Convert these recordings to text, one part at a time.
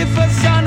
If I saw.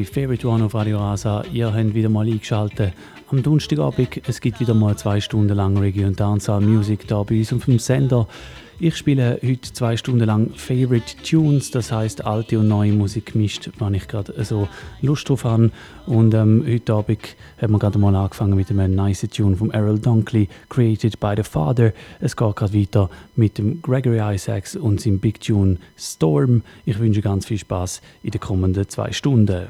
bei Favorite One auf Radio Rasa. Ihr habt wieder mal eingeschaltet. Am Donnerstagabend, es gibt wieder mal zwei Stunden lang Reggae und Dancehall Music da bei uns auf dem Sender. Ich spiele heute zwei Stunden lang Favorite Tunes, das heißt alte und neue Musik gemischt, wenn ich gerade so Lust drauf habe. Und ähm, heute Abend haben wir gerade mal angefangen mit einem nice Tune von Errol Dunkley, Created by the Father. Es geht gerade weiter mit dem Gregory Isaacs und seinem Big Tune Storm. Ich wünsche ganz viel Spaß in den kommenden zwei Stunden.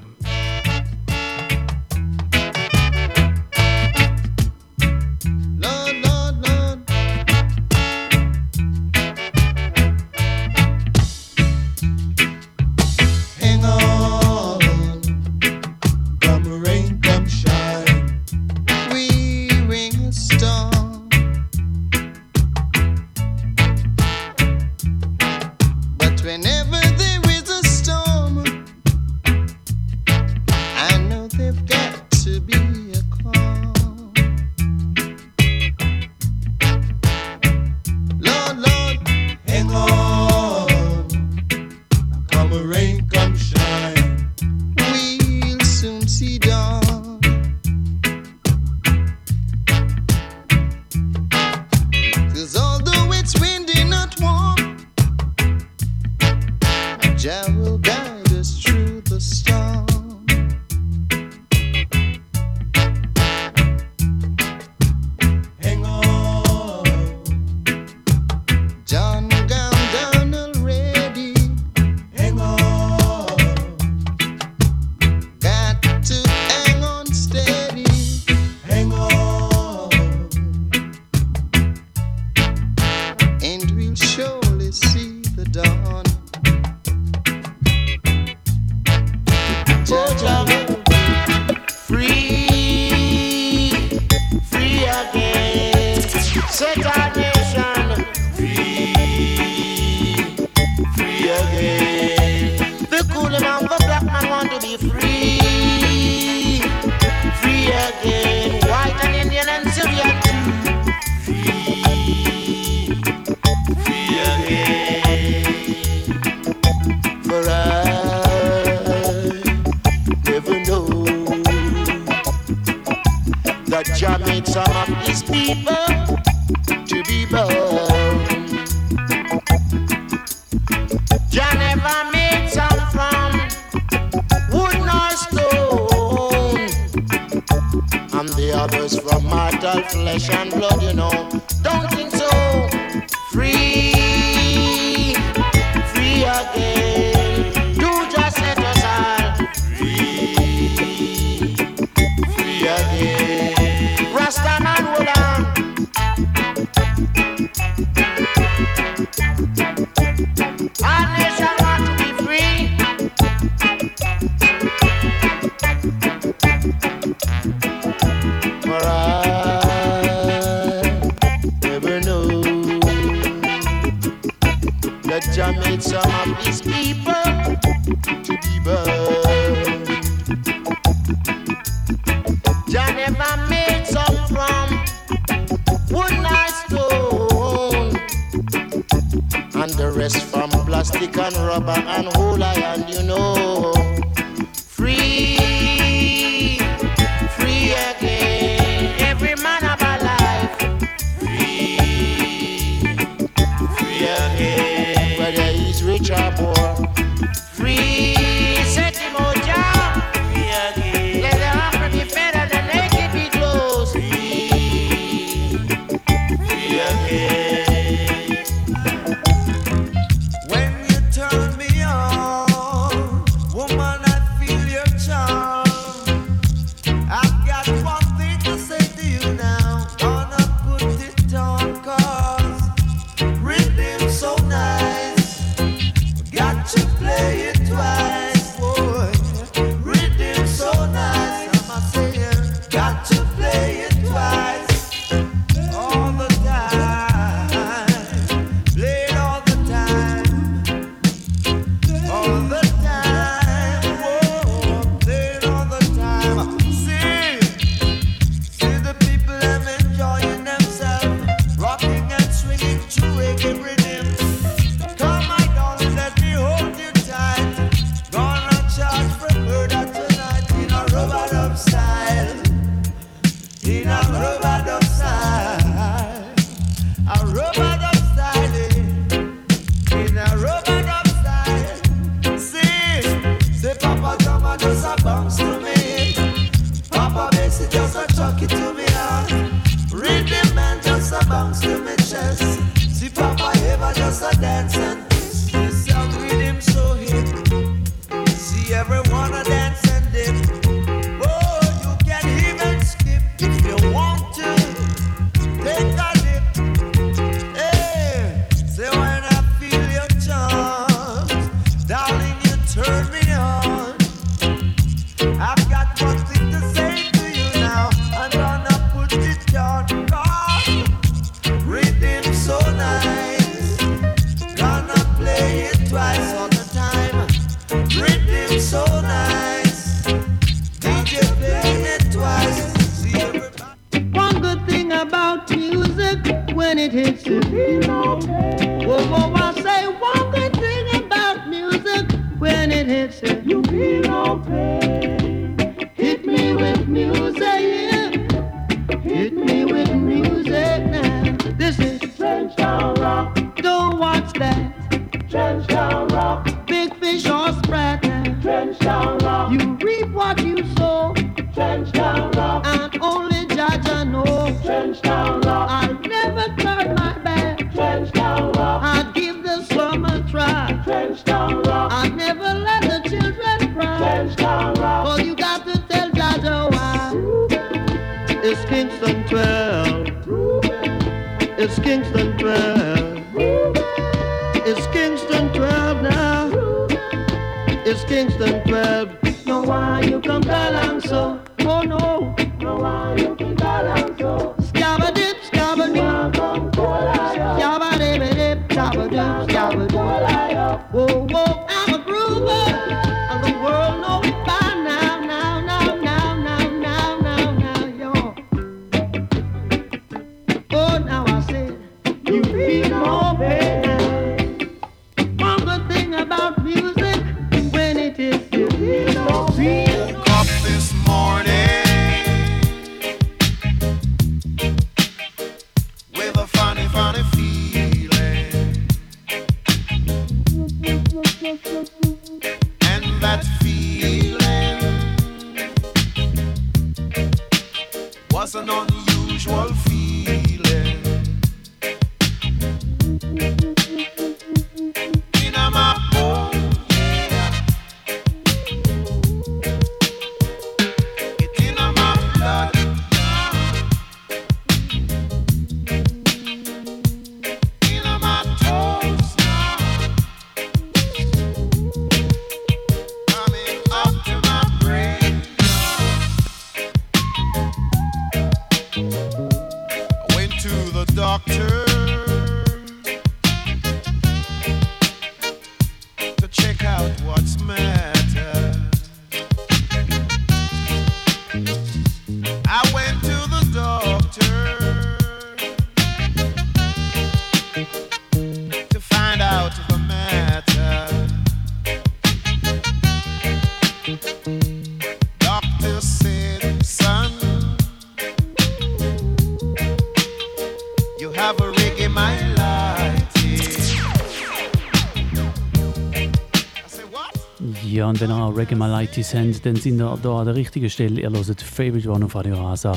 Reggae Malaitis habt, dann sind ihr da an der richtigen Stelle. Ihr hört Favorite One auf Radio Rasa.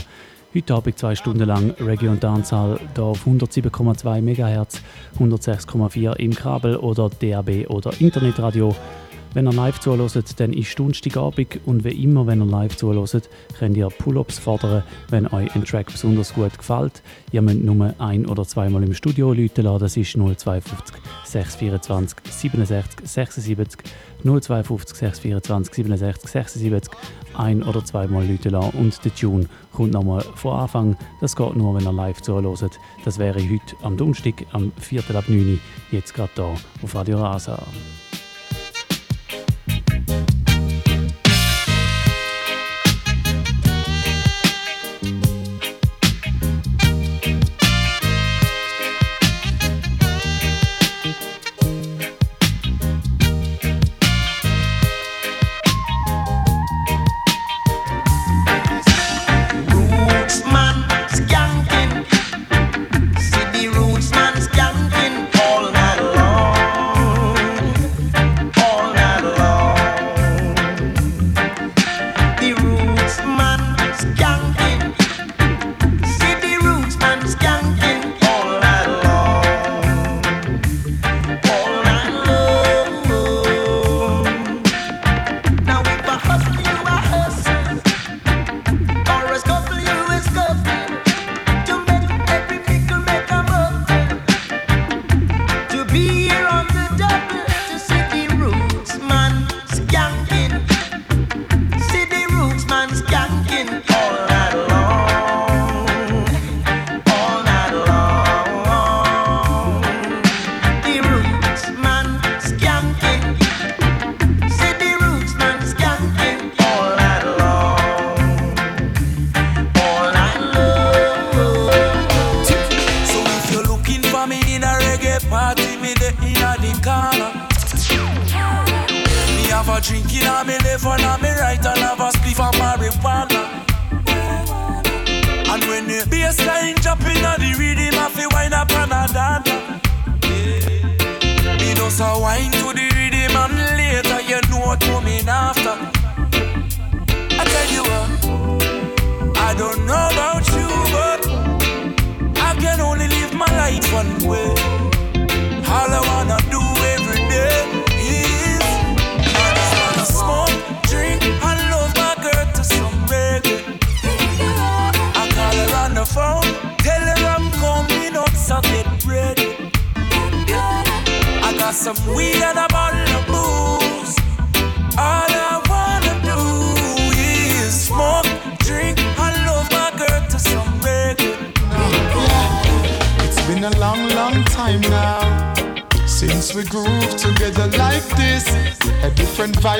Heute Abend zwei Stunden lang Reggae und Dancehall hier auf 107,2 MHz, 106,4 im Kabel oder DAB oder Internetradio. Wenn ihr live zuhört, dann ist Donnerstagabend und wie immer, wenn ihr live zuhört, könnt ihr Pull-Ups fordern, wenn euch ein Track besonders gut gefällt. Ihr müsst nur ein- oder zweimal im Studio läuten lassen, das ist 052 624 67 76 052 624 67 76 ein- oder zweimal läuten lassen und der Tune kommt nochmal von Anfang. Das geht nur, wenn ihr live zuhört. Das wäre heute am Donnerstag, am 4. ab 9 Uhr, jetzt gerade hier auf Radio Rasa.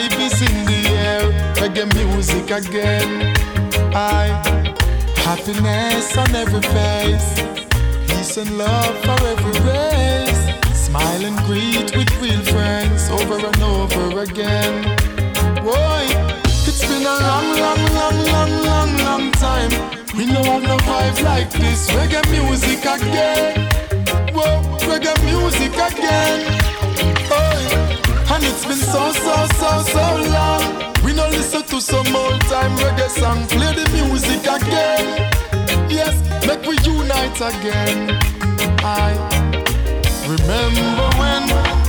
Vibe is in the air. Reggae music again. I happiness on every face, peace and love for every race. Smile and greet with real friends over and over again. Boy, it's been a long, long, long, long, long, long time. We know have no vibe like this. Reggae music again. Whoa, reggae music again. And it's been so, so, so, so long. We no listen to some old time reggae song, play the music again. Yes, make we unite again. I remember when,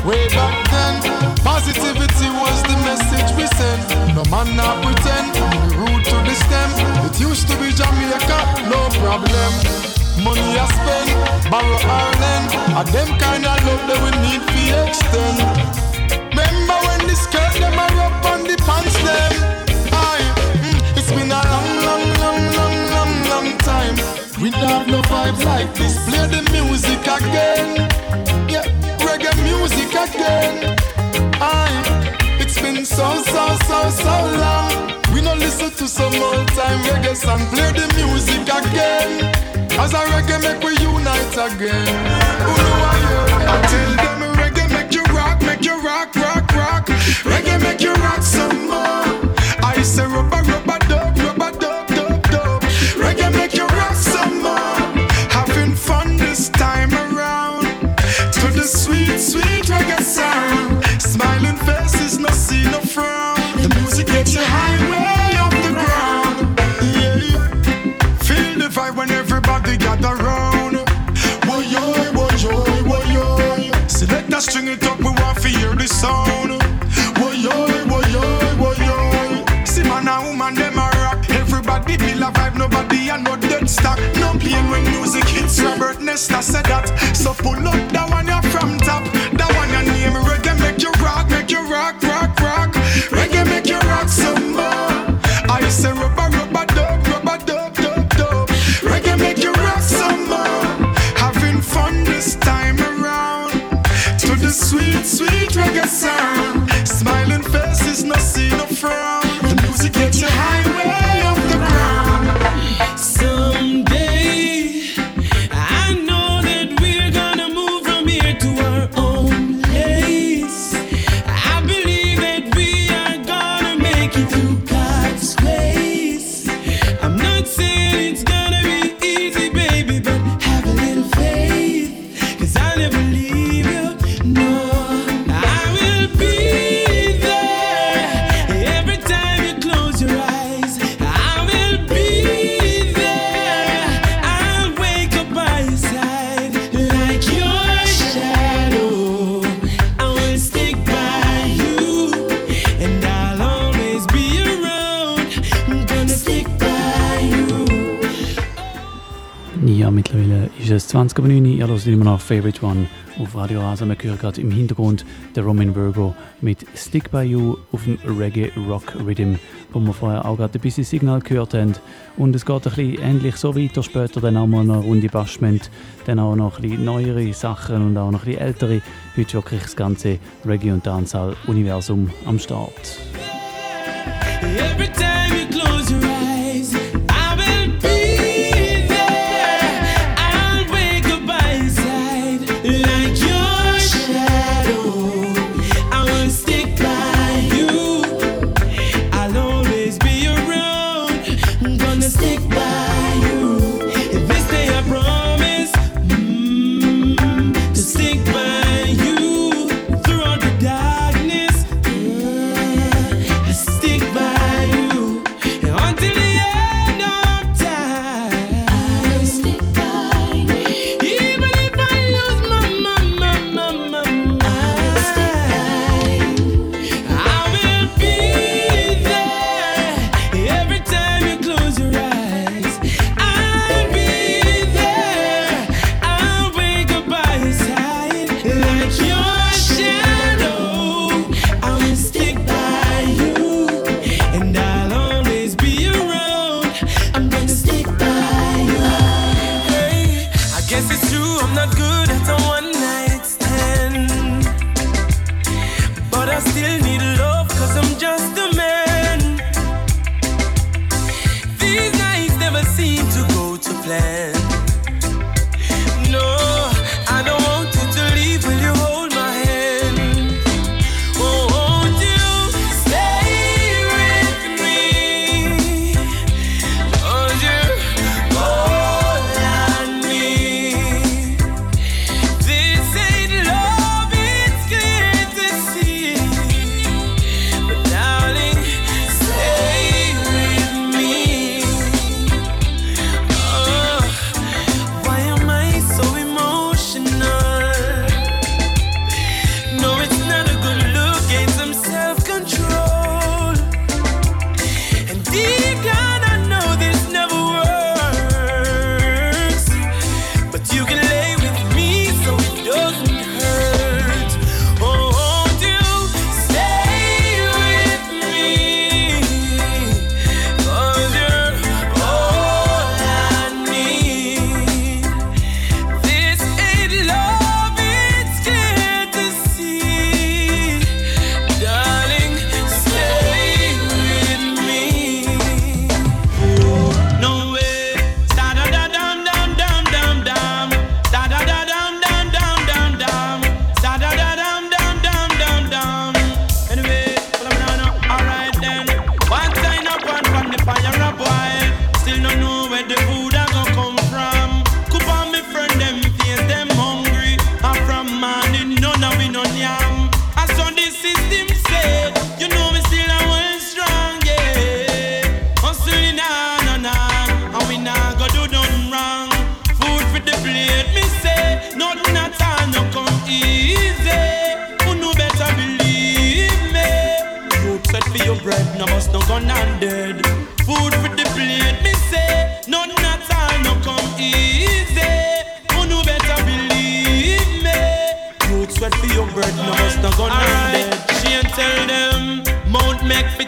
way back then, positivity was the message we sent. No man not pretend, the root to the stem. It used to be Jamaica, no problem. Money I spend, borrow or lend, a them kind of love that we need to extend. Pants them? Mm, it's been a long, long, long, long, long, long time. We don't have no vibes like this. Play the music again. Yeah, reggae music again. Aye, it's been so, so, so, so long. We don't listen to some old time reggae song. Play the music again. As a reggae make we unite again. Who know I? I tell them reggae make you rock, make you rock, rock, rock. Reggae I say rubber, rubber, dub, rubber, dub, dub, dub. Reggae make you rock some more. Having fun this time around. To the sweet, sweet reggae sound. Smiling faces, no see no frown. The music gets you high way off the ground. Feel the vibe when everybody gather round. Woyoy, woyoy, woyoy. Select a string it up, we want to hear the sound. Feel a vibe, nobody a no dead stock. No pain when music hits. Robert Nesta said that. So pull up that one you 20.09 Ihr hört immer noch Favorite One auf Radio Asa. Wir hören gerade im Hintergrund der Roman Virgo mit Stick By You auf dem Reggae Rock Rhythm, wo wir vorher auch gerade ein bisschen Signal gehört haben. Und es geht ein bisschen ähnlich so weiter. Später dann auch mal noch eine Runde Bashment, dann auch noch ein bisschen neuere Sachen und auch noch ein bisschen ältere. Heute wirklich das ganze Reggae- und Dancehall-Universum am Start. Yeah,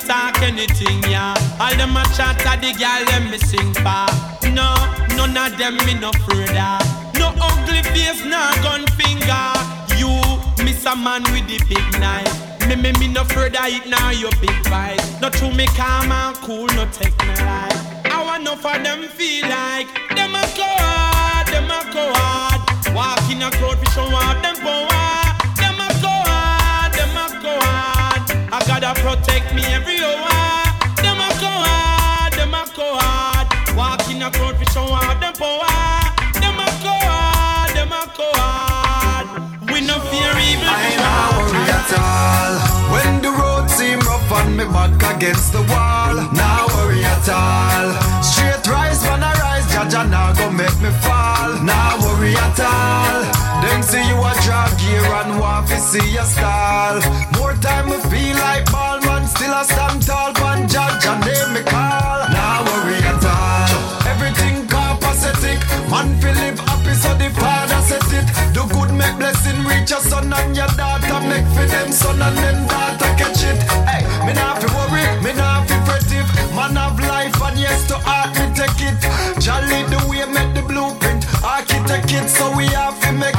talk anything, yeah. All them a chat at the girl, them me sing for. No, none of them me no further. No ugly face, no gun finger. You miss a man with the big knife. Me, me, me no further it now your big fight. No true me calm and cool, no take me life. I want no for them feel like them a go hard, them a go hard. Walk in a crowd fi show off them power. Gotta protect me every hour. Them a go hard, them a go hard. A them power. Them a go hard, them a go hard. We no fear evil. I not worry at all. When the road seem rough and me back against the wall, now worry at all. Straight rise when I rise, Jaja now go make me fall. Now worry at all. See you a drag gear and want to see your style. More time we feel like ball man, still a stand tall. One Jaja name me call. Now worry at all. Everything copacetic, man feel live happy so the father set it. Do good make blessing reach your son and your daughter. Make for them son and them daughter catch it. Hey, me not fi worry, me not fi fret if man have life and yes to art me take it. Jolly the way make the blueprint, architect it so we have to make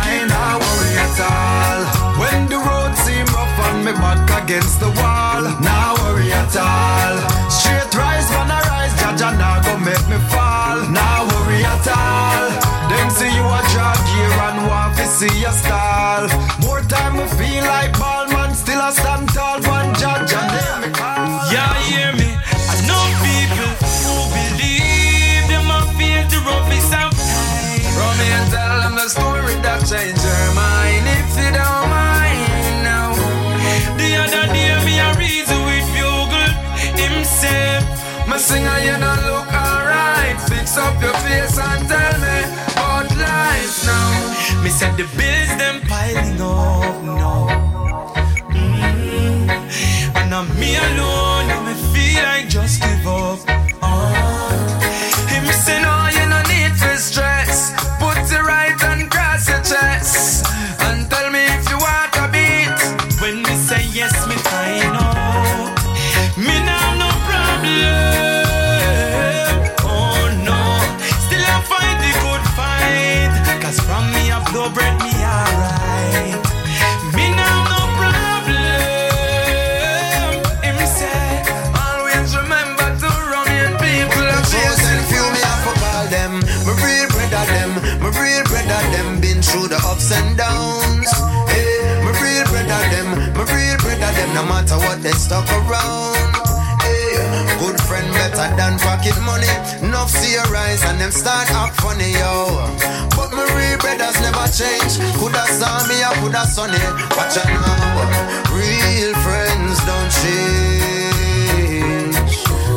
me back against the wall. Now worry at all. Straight rise when I rise, Jaja now go make me fall. Now worry at all. Them see you a drag gear and want to see you stall. More time we feel like ball man, still a stand tall. One Jaja name me call. Yeah, hear me. I know people who believe them I feel the roughest of time. From me and tell them the story that changed My singer, you don't look alright. Fix up your face and tell me about life now. Me said the bills them piling up now. Mm. And I'm me alone, and me feel like just give up. No matter what they stuck around. Hey, good friend better than pocket money. Enough see your rise and them start act funny, yo. But my real brothers never change. Coulda saw me, I coulda sunny. Watch out now. Real friends don't change.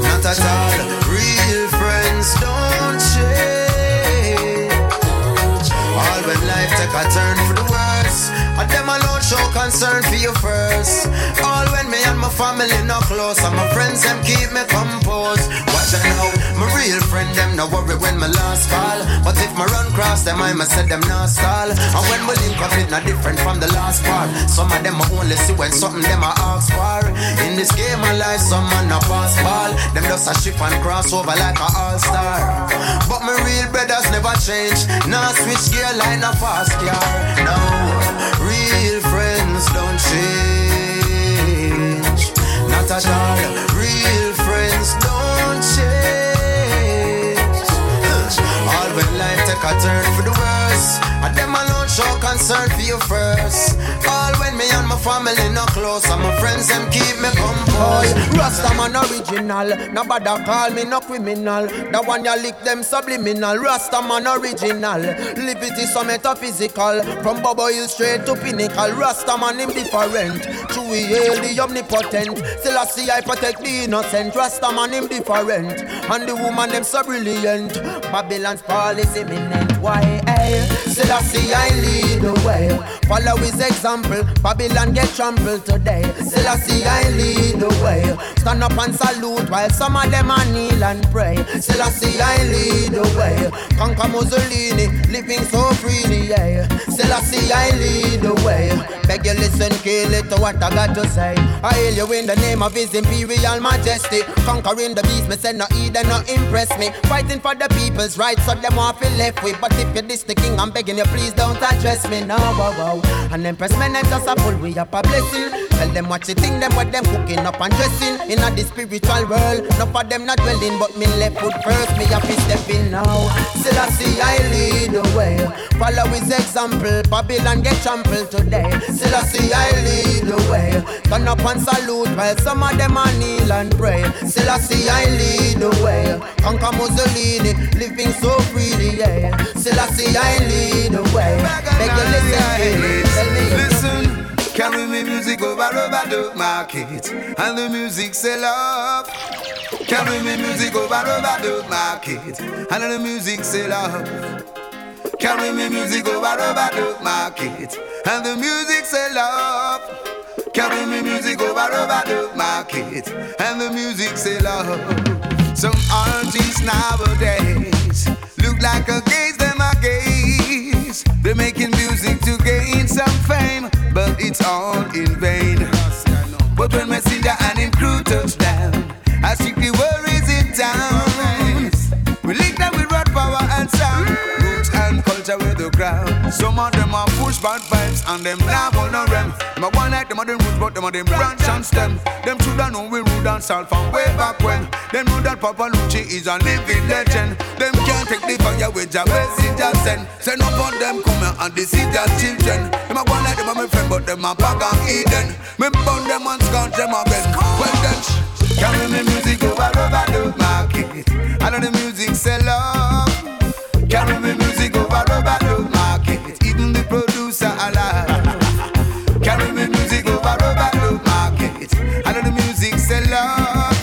Not at all. Real friends don't change. All when life take a turn for the worse. And them alone show concern for you first. Family not close. And my friends them keep me composed. Watch out now. My real friend them no worry when my last fall. But if my run cross them, I must say them not stall. And when we link up it not different from the last part. Some of them I only see when something them I ask for. In this game of life, some man a pass ball. Them just a shift and cross over like a all star. But my real brothers never change. Now switch gear line a fast car. No, real friends don't change. At all. Real friends don't change. All when life take a turn for the worse. And them alone show concern for you first. Me and my family not close. And my friends them keep me composed. Rastaman original. Nobody call me no criminal. The one you lick them subliminal. Rastaman original. Liberty so metaphysical. From Bobo Hill straight to pinnacle. Rastaman him different. Hail the omnipotent. Still I see I protect the innocent. Rastaman him different. And the woman them so brilliant. Babylon's fall is imminent. Why? Hey, still I see I lead the way. Follow his example. Babylon get trampled today. Still I lead the way. Stand up and salute while some of them are kneel and pray. Still I see I lead the way. Conquer Mussolini, living so freely, yeah. Still I see I lead the way. Beg you listen, kill it to what I got to say. I hail you in the name of His Imperial Majesty. Conquering the beast, me say no and no impress me. Fighting for the people's rights, so them want feel left with. But if you're this the king, I'm begging you, please don't address me now. Wow, wow. And Empress men and just a we up a blessing. Tell them what you think, them what them cooking up and dressing. In a the spiritual world, no for them not dwelling, but me left foot first, me have to stepping in now. Still I see I lead the way. Follow his example, Babylon get trampled today. Still I see I lead the way. Turn up and salute while some of them are kneel and pray. Still I see I lead the way. Conquer Mussolini, living so freely, yeah. Still I see I lead the way. Beg you listen, Philip, carry me music over over the market, and the music sell up. Carry me music over over the market, and the music sell up. Carry me music over over the market, and the music sell up. Carry me music over over the market, and the music sell up. Some artists nowadays look like a gaze, them a gaze. They're making music to gain some fame, but it's all in vain. But when Messenger and him crew touch with the ground. Some of them are push bad vibes and them now on no rem. A one like them are them roots, but them are them branch and stem. Them shoulda know we rude and salt from way back when. Them know that Papa Lucci is a living legend. Them can't take the fire with a messenger send. Send up on them come here and deceive their children. Them a one like them are my friend, but them a bag and Eden. Me burn them and scorch them again. Well then, carry me music over over the market. I know the music sell up. Carry me music over the market. Even the producer alive. Carry me music over the market. I know the music sell up.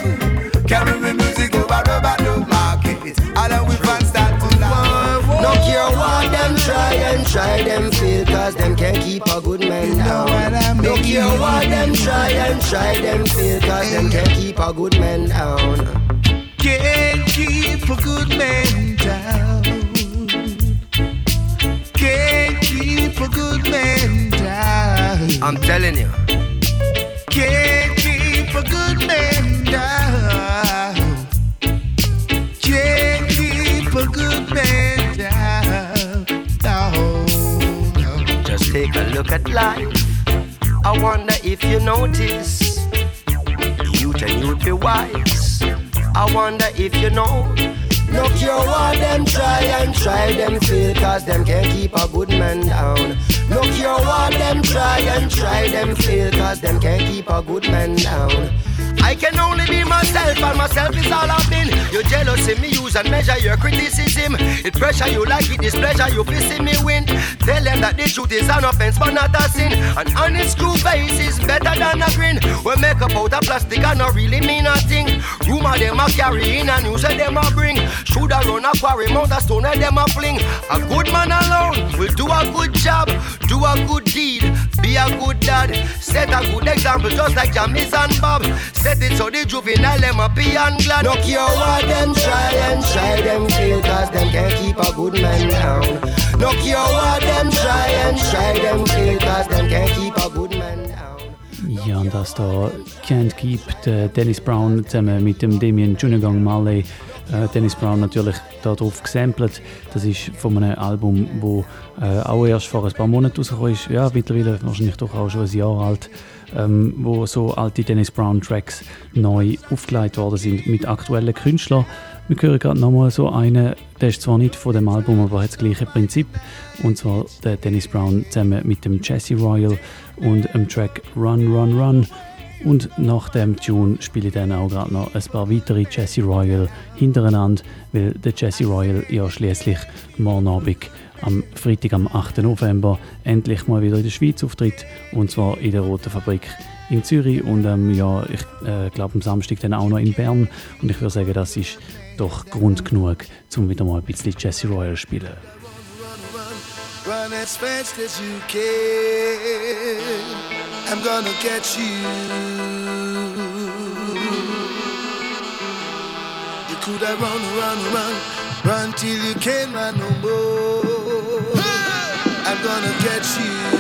Carry me music over the market. I know we fans start to laugh. No care what them try and try them fail Cause them can't keep a good man down No care what them try and try them fail Cause them can't keep a good man down Can't keep a good man down. I'm telling you Can't keep a good man down. Can't keep a good man down. No, no. Just take a look at life I wonder if you notice youth and youth be wise I wonder if you know No care what them try and try them fail Cause them can't keep a good man down. No care what them try and try them fail Cause them can't keep a good man down I can only be myself and myself is all I've been. You jealous in me use and measure your criticism. It pressure you like it displeasure you see me win Tell them that the truth is an offense but not a sin. An honest true face is better than a grin. We make up out of plastic and not really mean a thing. Rumor them a carry in and news them a bring. Shoulda run a quarry mount a stone and them a fling. A good man alone will do a good job Do a good deed be a good dad. Set a good example just like Jamis and Bob. Set it so the juvenile them happy and glad. No care what them try and try them fail Cause them can't keep a good man down. No care what them try and try them fail Cause them can't keep a good man down. Ja, und das da Can't Keep der Dennis Brown zusammen eh, mit dem Damian Junior Gong Marley. Äh, Dennis Brown natürlich darauf gesampelt. Das ist von einem Album, wo äh, auch erst vor ein paar Monaten rausgekommen ist. Ja, mittlerweile wahrscheinlich doch auch schon ein Jahr alt. Ähm, wo so alte Dennis Brown Tracks neu aufgelegt worden sind mit aktuellen Künstlern. Wir hören gerade nochmal so einen, der ist zwar nicht von dem Album, aber hat das gleiche Prinzip. Und zwar der Dennis Brown zusammen mit dem Jesse Royal und dem Track Run Run Run. Und nach dem Tune spiele ich dann auch gerade noch ein paar weitere Jesse Royal hintereinander, weil der Jesse Royal ja schließlich morgen Abend am Freitag, am 8. November, endlich mal wieder in der Schweiz auftritt. Und zwar in der Roten Fabrik in Zürich und ähm, ja, ich äh, glaube am Samstag dann auch noch in Bern. Und ich würde sagen, das ist doch Grund genug, um wieder mal ein bisschen Jesse Royal zu spielen. Run as fast as you can. I'm gonna get you. You could have run, run, run, run till you can't run no more. I'm gonna get you.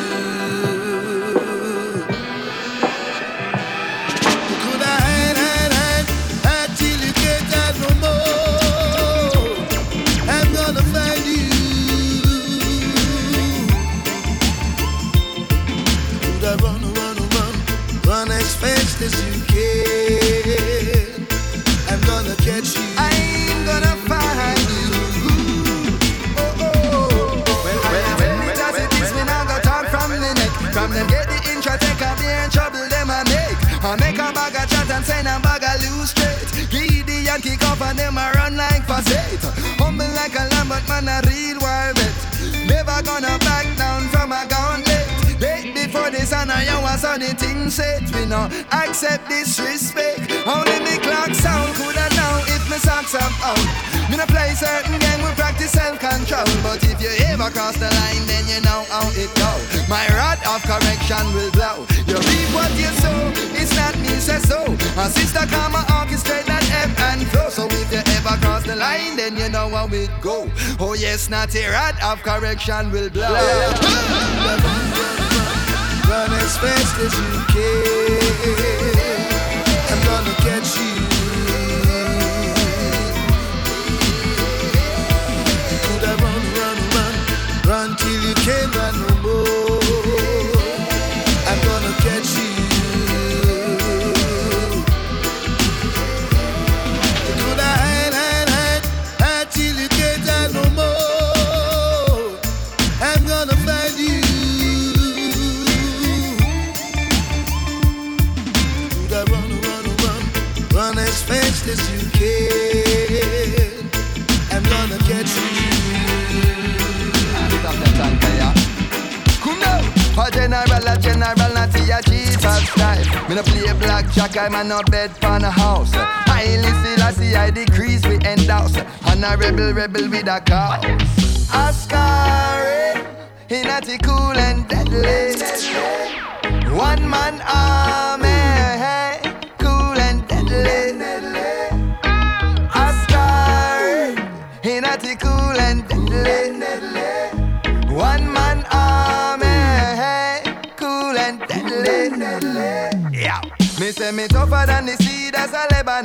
As you can? I'm gonna catch you. I'm gonna find you. Oh, oh. When, when, when, when, as it is, me now go talk from the neck. From them get the intro, take a beer trouble them I make. I make a bag of chat and send a bag of loose straight. Giddy and kick off and them I run like facade. Humble like a lamb, but man a real wild bet. Never gonna back you was the thing set. We no accept disrespect. Only me clock sound coulda know if me socks up out. Me no play certain game, we practice self-control. But if you ever cross the line, then you know how it go. My rod of correction will blow. You reap what you sow, it's not me say so. My sister karma orchestrate that ebb and flow. So if you ever cross the line, then you know how it go. Oh yes, not a rod of correction will blow. Run as fast as you can. I'm gonna catch you. Could I run, run, run, run till you can't run no more? A general, a general, not a chief of style. Me no play blackjack, I'm a no bed pan a house. I listen, I see I decrease we end house. And a rebel, rebel with a cause. Ascari, he not cool and deadly. One man army,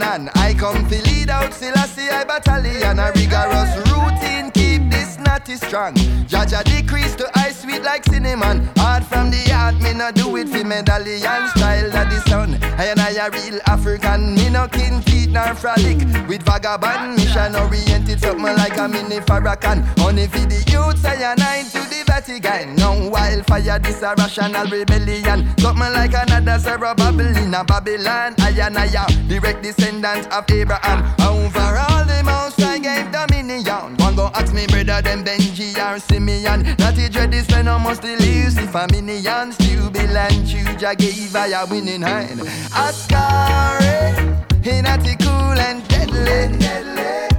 I come to lead out Selassie I battalion. A rigorous routine natty strong. Jaja decrease to ice sweet like cinnamon. Hard from the heart, me no do it for medallion style of the sun. I and I a real African. Me no kin feet nor frolic with vagabond. Mission oriented something like a mini Farrakhan. Only for the youths I and I to the Vatican. No wildfire, this a rational rebellion. Something like another Zerubbabel in a Babylon. I and I a direct descendant of Abraham. Over all the I gave dominion. One go ask me brother them Benji or Simeon. Not the dread this man almost the Lucifer minions. Jubil and Juja gave I a winning hand. Ascari, he not the cool and deadly. One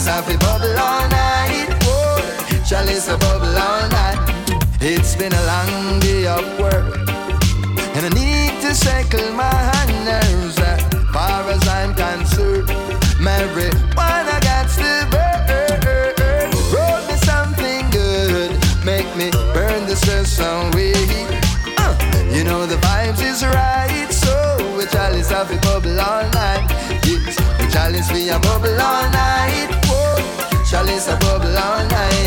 chalice have a bubble all night. Oh, chalice a bubble all night. It's been a long day of work, and I need to settle my nerves. As far as I'm concerned, marijuana got to burn. Roll me something good, make me burn the stress away. Uh, you know the vibes is right, so we chalice have a bubble all night. Yes, we chalice we a bubble all night. Chalice a bubble all night.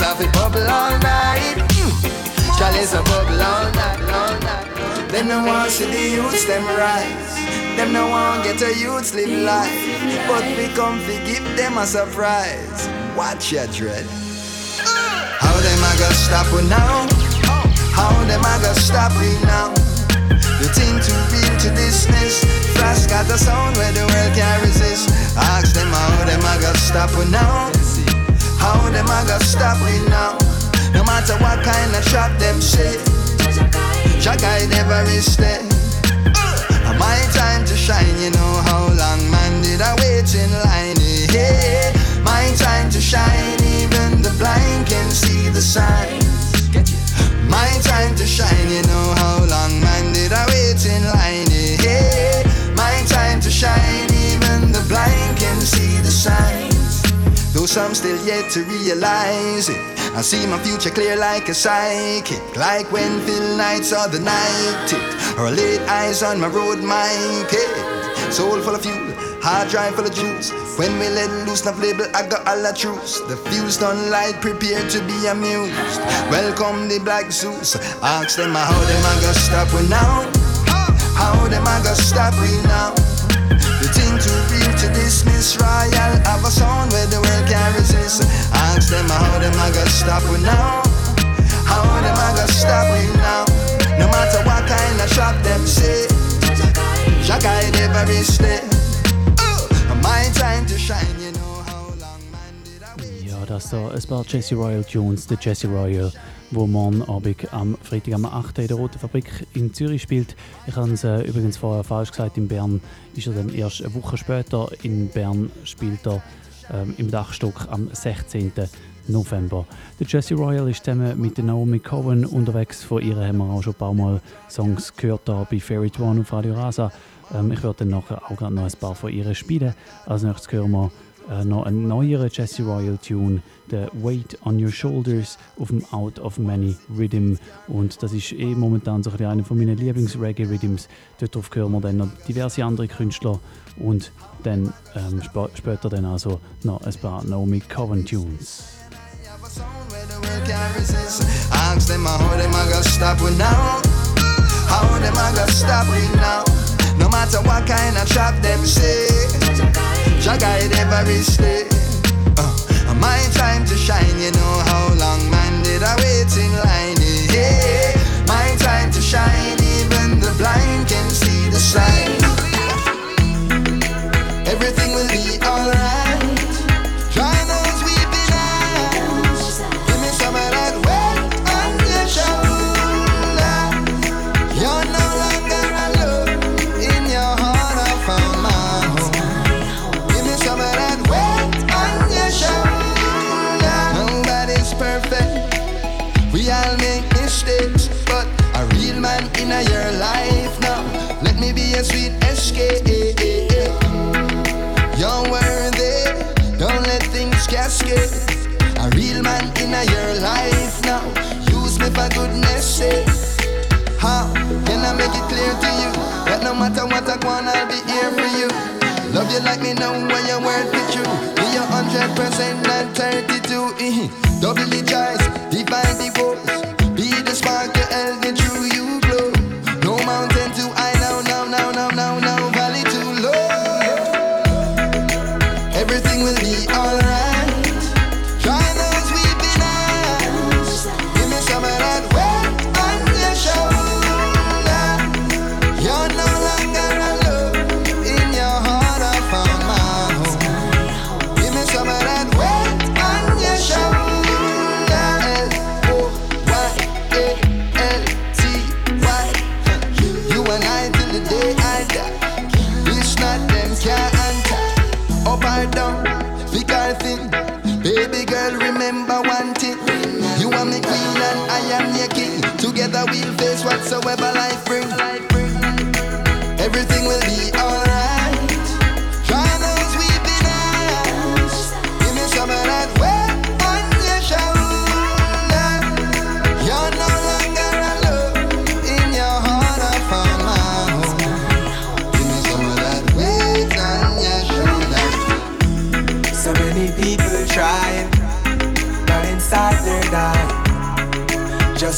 Have a bubble all night. Mm. Chalice a bubble all night, all night. Them no want see the youths them rise. Them no want get a youths live life. But we come to give them a surprise. Watch your dread. How them a go stop we now? How them a go stop we now? The thing too real to dismiss. Flash got the sound where the world can't resist. Ask them how them I got stop we now. How them I got stop we now. No matter what kind of trap them say. Jagai never is there. Uh, my time to shine, you know how long man did I wait in line. Yeah, my time to shine, even the blind can see the signs. My time to shine, you know how long man did I wait in line. Yeah, my time to shine, even the blind can see the signs. Though some still yet to realize it. I see my future clear like a psychic, like when Phil Knight saw the night tick, or late eyes on my road mic. Hey, soul full of fuel, hard drive full of juice. When we let loose, enough label, I got all the truths. The fuse done light, prepared to be amused. Welcome the Black Zeus. Ask them how them I gonna stop we now. How them I gonna stop we now. The thing too real to dismiss royal Have a sound where the world can't resist Ask them how them I gonna stop we now How them I gonna stop we now No matter what kind of shop them say Jagai never there Ja, das da ein paar Jesse Royal Tunes, der Jesse Royal, wo morgen Abend am Freitag am 8. in der Roten Fabrik in Zürich spielt. Ich habe es äh, übrigens vorher falsch gesagt, in Bern ist er dann erst eine Woche später. In Bern spielt er ähm, im Dachstock am 16. November. Der Jesse Royal ist zusammen mit Naomi Cohen unterwegs. Von ihr haben wir auch schon ein paar Mal Songs gehört da bei Fairy One auf Radio Rasa. Ähm, ich werde dann nachher auch noch ein paar von ihr spielen. Als nächstes hören wir äh, noch einen neueren Jesse Royal Tune, der Weight on Your Shoulders auf dem Out of Many Rhythm. Und das ist eh momentan so ein einer von meinen Lieblings-Reggae-Rhythms. Darauf hören wir dann noch diverse andere Künstler und dann ähm, sp später dann also noch ein paar Naomi Coven Tunes. The. Ask them how them I gonna stop we now. How them I gonna stop we now. Matter what kind of trap them say. Jagai never is there. Uh, my time to shine, you know how long man did I wait in line. Yeah, my time to shine, even the blind can see the sign. Cascade. A real man in your life now. Use me for goodness sake. How can I make it clear to you that no matter what I want, I'll be here for you. Love you like me know when your word be true. Be your hundred percent, not thirty-two. Double the choice, divide the voice.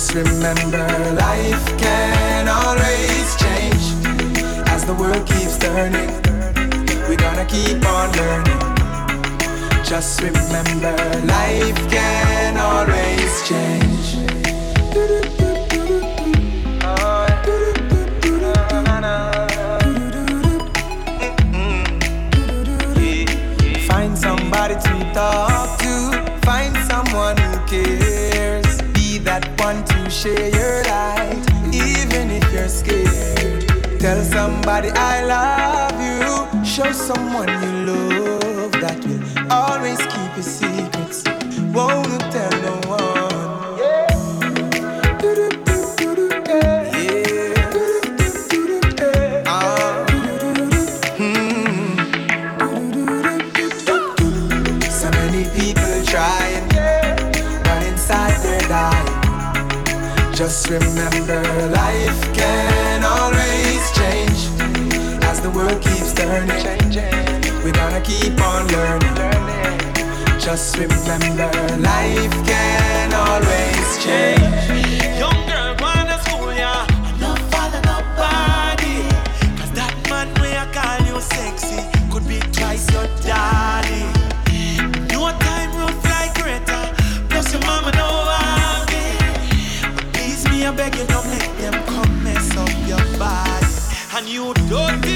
Just remember life can always change. As the world keeps turning We're gonna keep on learning. Just remember life can always change. Somebody to talk share your light, even if you're scared. Tell somebody I love you. Show someone you love that will always keep your secrets. Won't remember life can always change as the world keeps turning. We're gonna keep on learning. Just remember life can always change. don't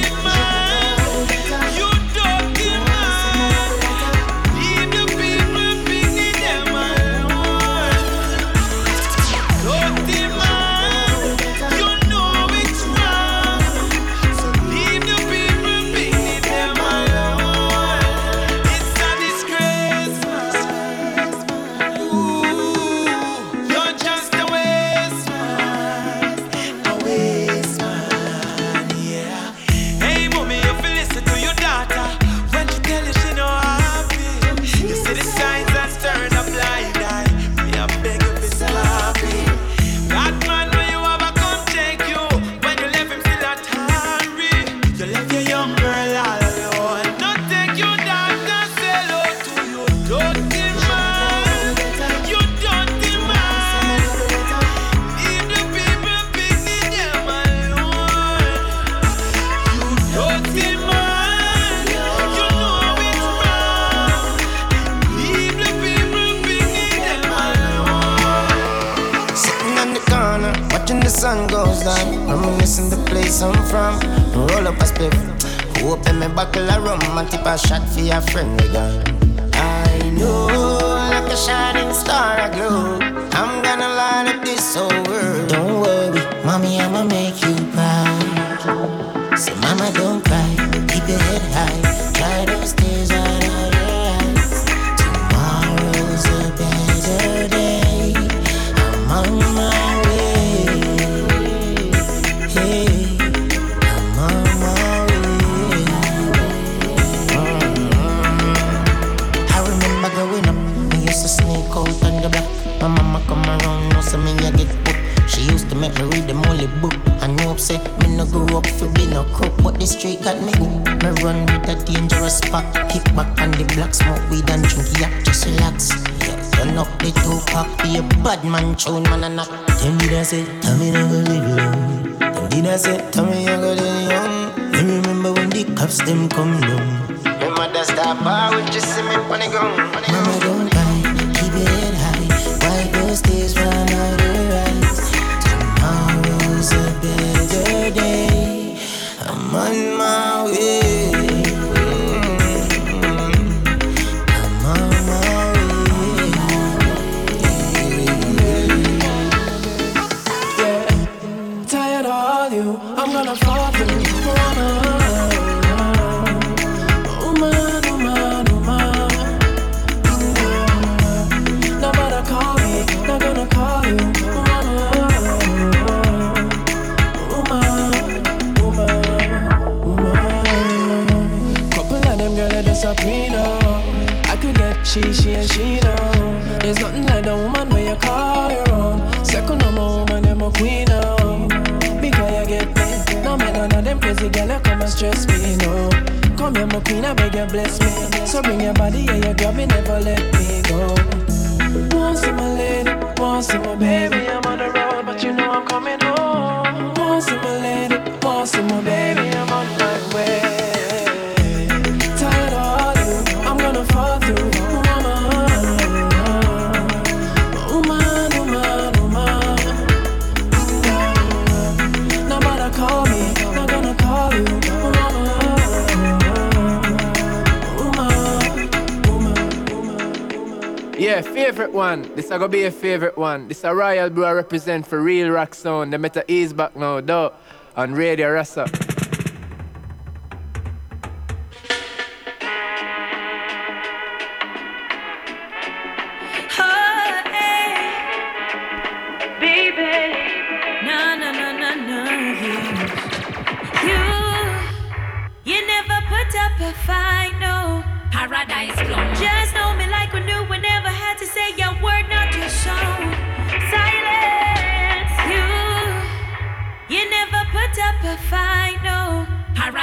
one. This a Royal Brew I represent for real rock sound. They met ease back now, though, on Radio Rasa.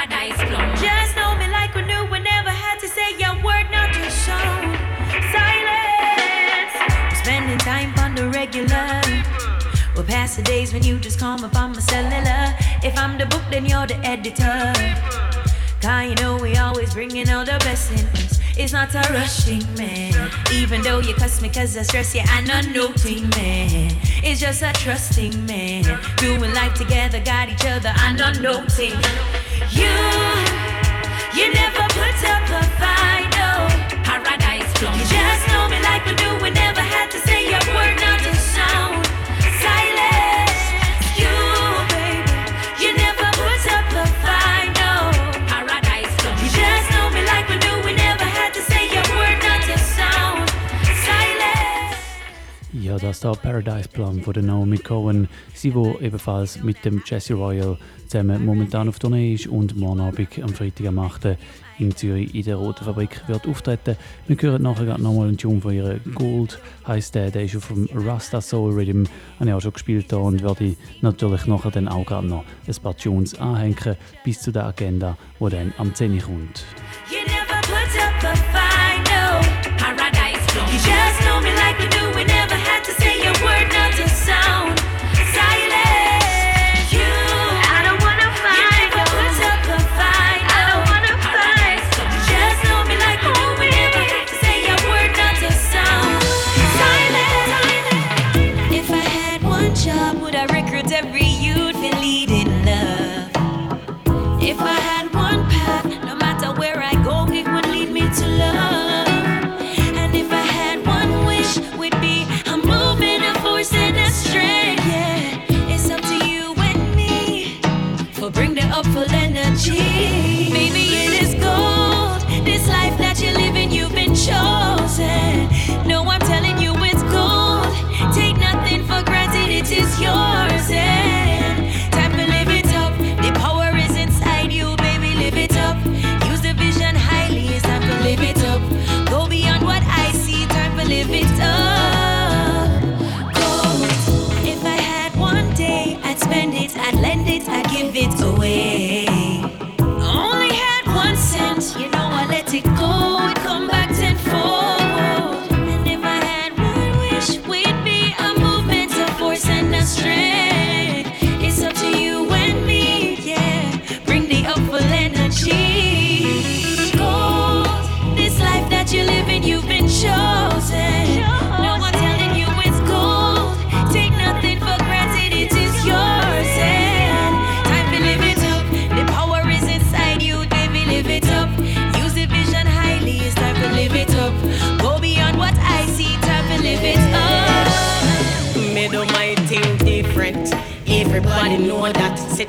Paradise Plum. Just know me like we knew we never had to say your word, not to show silence. We're Spending time on the regular. We'll pass the days when you just call up on my cellular. If I'm the book, then you're the editor. Cause you know we always bringing all the best in. It's not a rushing man. Even though you cuss me cause I stress you, I'm not noting man. It's just a trusting man. Doing life together, got each other, I'm not noting. You, you never Ja, das da Paradise Plum von der Naomi Cohen. Sie, wo ebenfalls mit dem Jesse Royal zusammen momentan auf Tournee ist und morgen Abend am Freitag am 8. in Zürich in der Roten Fabrik wird auftreten. Wir hören nachher gerade nochmal einen Tune von ihr. Gold heisst der, der ist auf dem Rasta Soul Rhythm. Habe ich auch schon gespielt da und werde natürlich nachher dann auch gerade noch ein paar Tunes anhängen bis zu der Agenda, die dann am 10 Uhr kommt. You never put up a no. Paradise Plum. You just know me like we do, sound. Energy.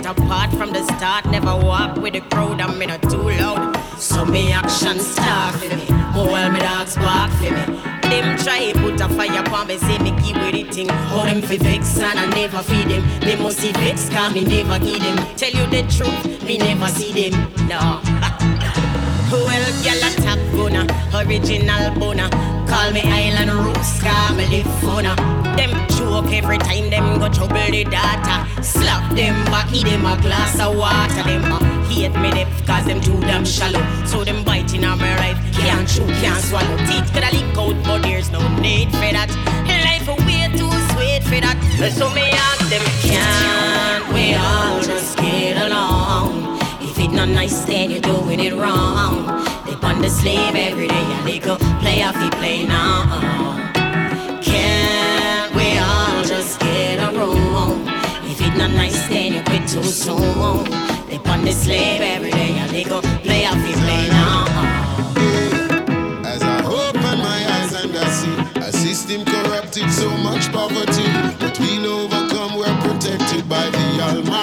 Sit apart from the start. Never walk with the crowd. I'm not too loud. So me action start for me. While me dogs bark for me. Them try put a fire upon me, say me give with the thing. Them fi vex and I never feed them. They must see vex, cause me never give them. Tell you the truth, me never see them. No. Well, gyal a top gunner, original boner. Call me Island Roots, call me live funna. Them joke every time them go trouble the data. Slap them back, eat them a glass of water. Them a hate me depth, cause them too damn shallow. So them biting on my life, can't chew, can't swallow. Teeth coulda leak out, but there's no need for that. Life a way too sweet for that. So me ask them, can't we all just get along? If it not nice, then you're doing it wrong on the slave every day. A little play off the play now. Can't we all just get a room? If it's not nice, then you quit too soon. They on the slave every day. A little play off the play now. As I open my eyes and I see a system corrupted so much poverty, but we'll overcome. We're protected by the Almighty.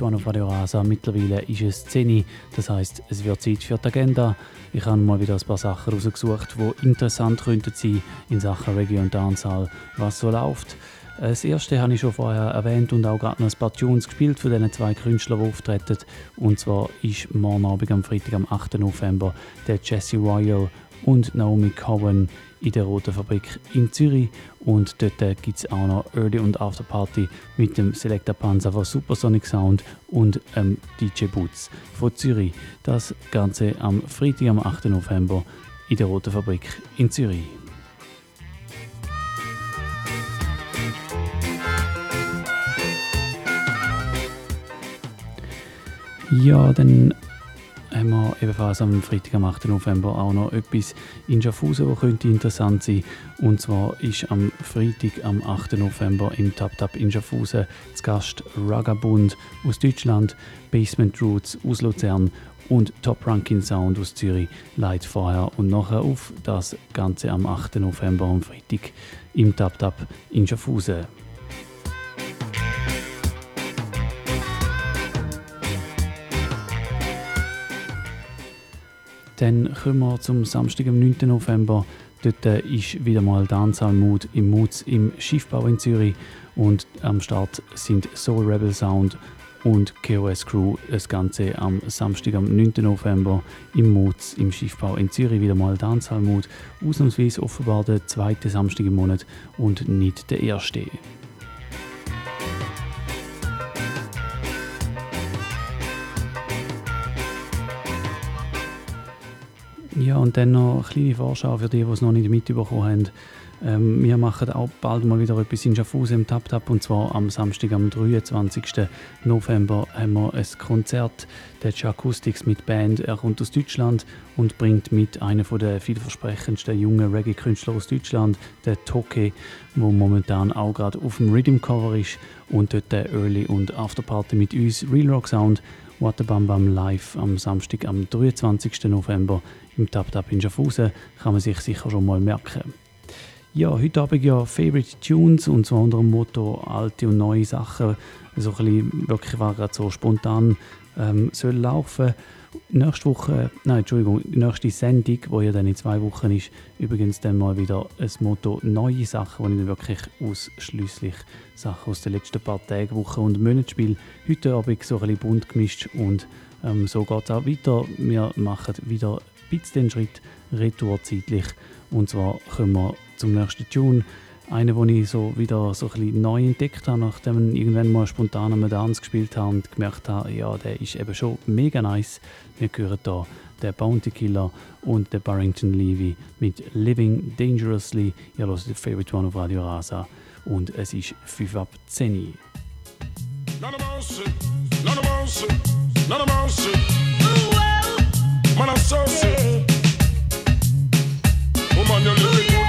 One auf Radio Rasa. Mittlerweile ist es 10 Uhr, das heisst, es wird Zeit für die Agenda. Ich habe mal wieder ein paar Sachen rausgesucht, die interessant könnten sein in Sachen Reggae und Dancehall, was so läuft. Das erste habe ich schon vorher erwähnt und auch gerade noch ein paar Tunes gespielt von diesen zwei Künstlern, die auftreten. Und zwar ist morgen Abend am Freitag, am 8. November, der Jesse Royal und Naomi Cohen in der Roten Fabrik in Zürich. Und dort gibt es auch noch Early und After Party mit dem Selector Panzer von Supersonic Sound und ähm, DJ Boots von Zürich. Das Ganze am Freitag, am 8. November in der Roten Fabrik in Zürich. Ja, dann haben wir ebenfalls am Freitag, am 8. November auch noch etwas in Schaffhausen, das könnte interessant sein. Und zwar ist am Freitag, am 8. November im Tap Tap in Schaffhausen zu Gast Ragabund aus Deutschland, Basement Roots aus Luzern und Top Ranking Sound aus Zürich leitet vorher und nachher auf. Das Ganze am 8. November am Freitag im Tap Tap in Schaffhausen. Dann kommen wir zum Samstag, am 9. November. Dort äh, ist wieder mal Dancehall Mood im Moods im Schiffbau in Zürich. Und am Start sind Soul Rebel Sound und KOS Crew. Das Ganze am Samstag, am 9. November im Moods im Schiffbau in Zürich. Wieder mal Dancehall Mood. Ausnahmsweise offenbar der zweite Samstag im Monat und nicht der erste. Ja, und dann noch eine kleine Vorschau für die, die es noch nicht mitbekommen haben. Ähm, wir machen auch bald mal wieder etwas in Schaffhausen im Tap Tap und zwar am Samstag, am 23. November haben wir ein Konzert der Acoustics mit Band. Er kommt aus Deutschland und bringt mit einen der vielversprechendsten jungen Reggae-Künstler aus Deutschland, der Toke, wo momentan auch gerade auf dem Rhythm Cover ist und dort der Early und Afterparty mit uns Real Rock Sound What Bam live am Samstag, am 23. November im Tap Tap in Schaffhausen. Kann man sich sicher schon mal merken. Ja, heute Abend ja Favorite Tunes und zwar unter dem Motto alte und neue Sachen. So ein bisschen wirklich war gerade so spontan ähm, soll laufen. Nächste Woche, nein, Entschuldigung, die nächste Sendung, die ja dann in zwei Wochen ist, übrigens dann mal wieder ein Motto neue Sachen, wo ich dann wirklich ausschließlich Sachen aus den letzten paar Tagen, Wochen und Monaten spiele. Heute Abend so ein bisschen bunt gemischt und ähm, so geht es auch weiter. Wir machen wieder ein bisschen den Schritt retour zeitlich und zwar kommen wir zum nächsten Tune. Einen, den ich so wieder so ein bisschen neu entdeckt habe, nachdem ich irgendwann mal spontan am Dance gespielt habe und gemerkt habe, ja, der ist eben schon mega nice. Wir hören hier den Bounty Killer und den Barrington Levy mit Living Dangerously. Ihr hört den Favorite One auf Radio Rasa und es ist 5 ab 10 None of mercy, none of mercy, none of mercy. Man, I'm saucy. Woman, you're living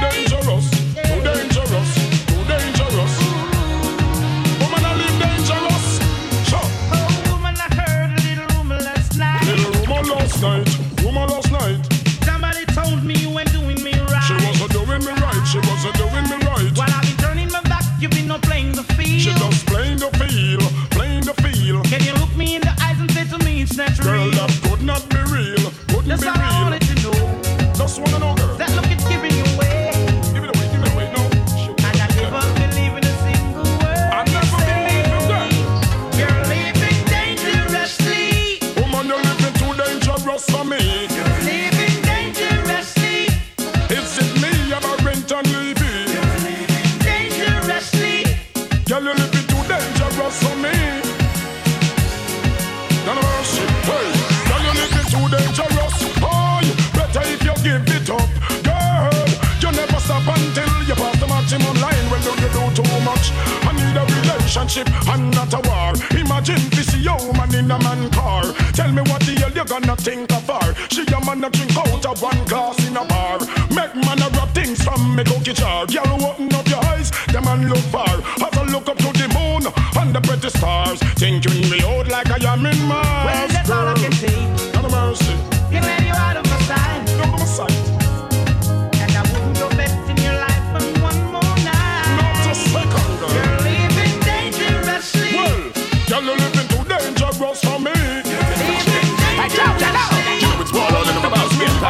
relationship and not a war. Imagine this a woman in a man car. Tell me what the hell you gonna think of her? She a man a drink out of one glass in a bar. Make man a rub things from me cookie jar. Girl, open up your eyes, the man look far. As I look up to the moon and the pretty stars, thinking me out like I am in Mars. Well, that's all I can say.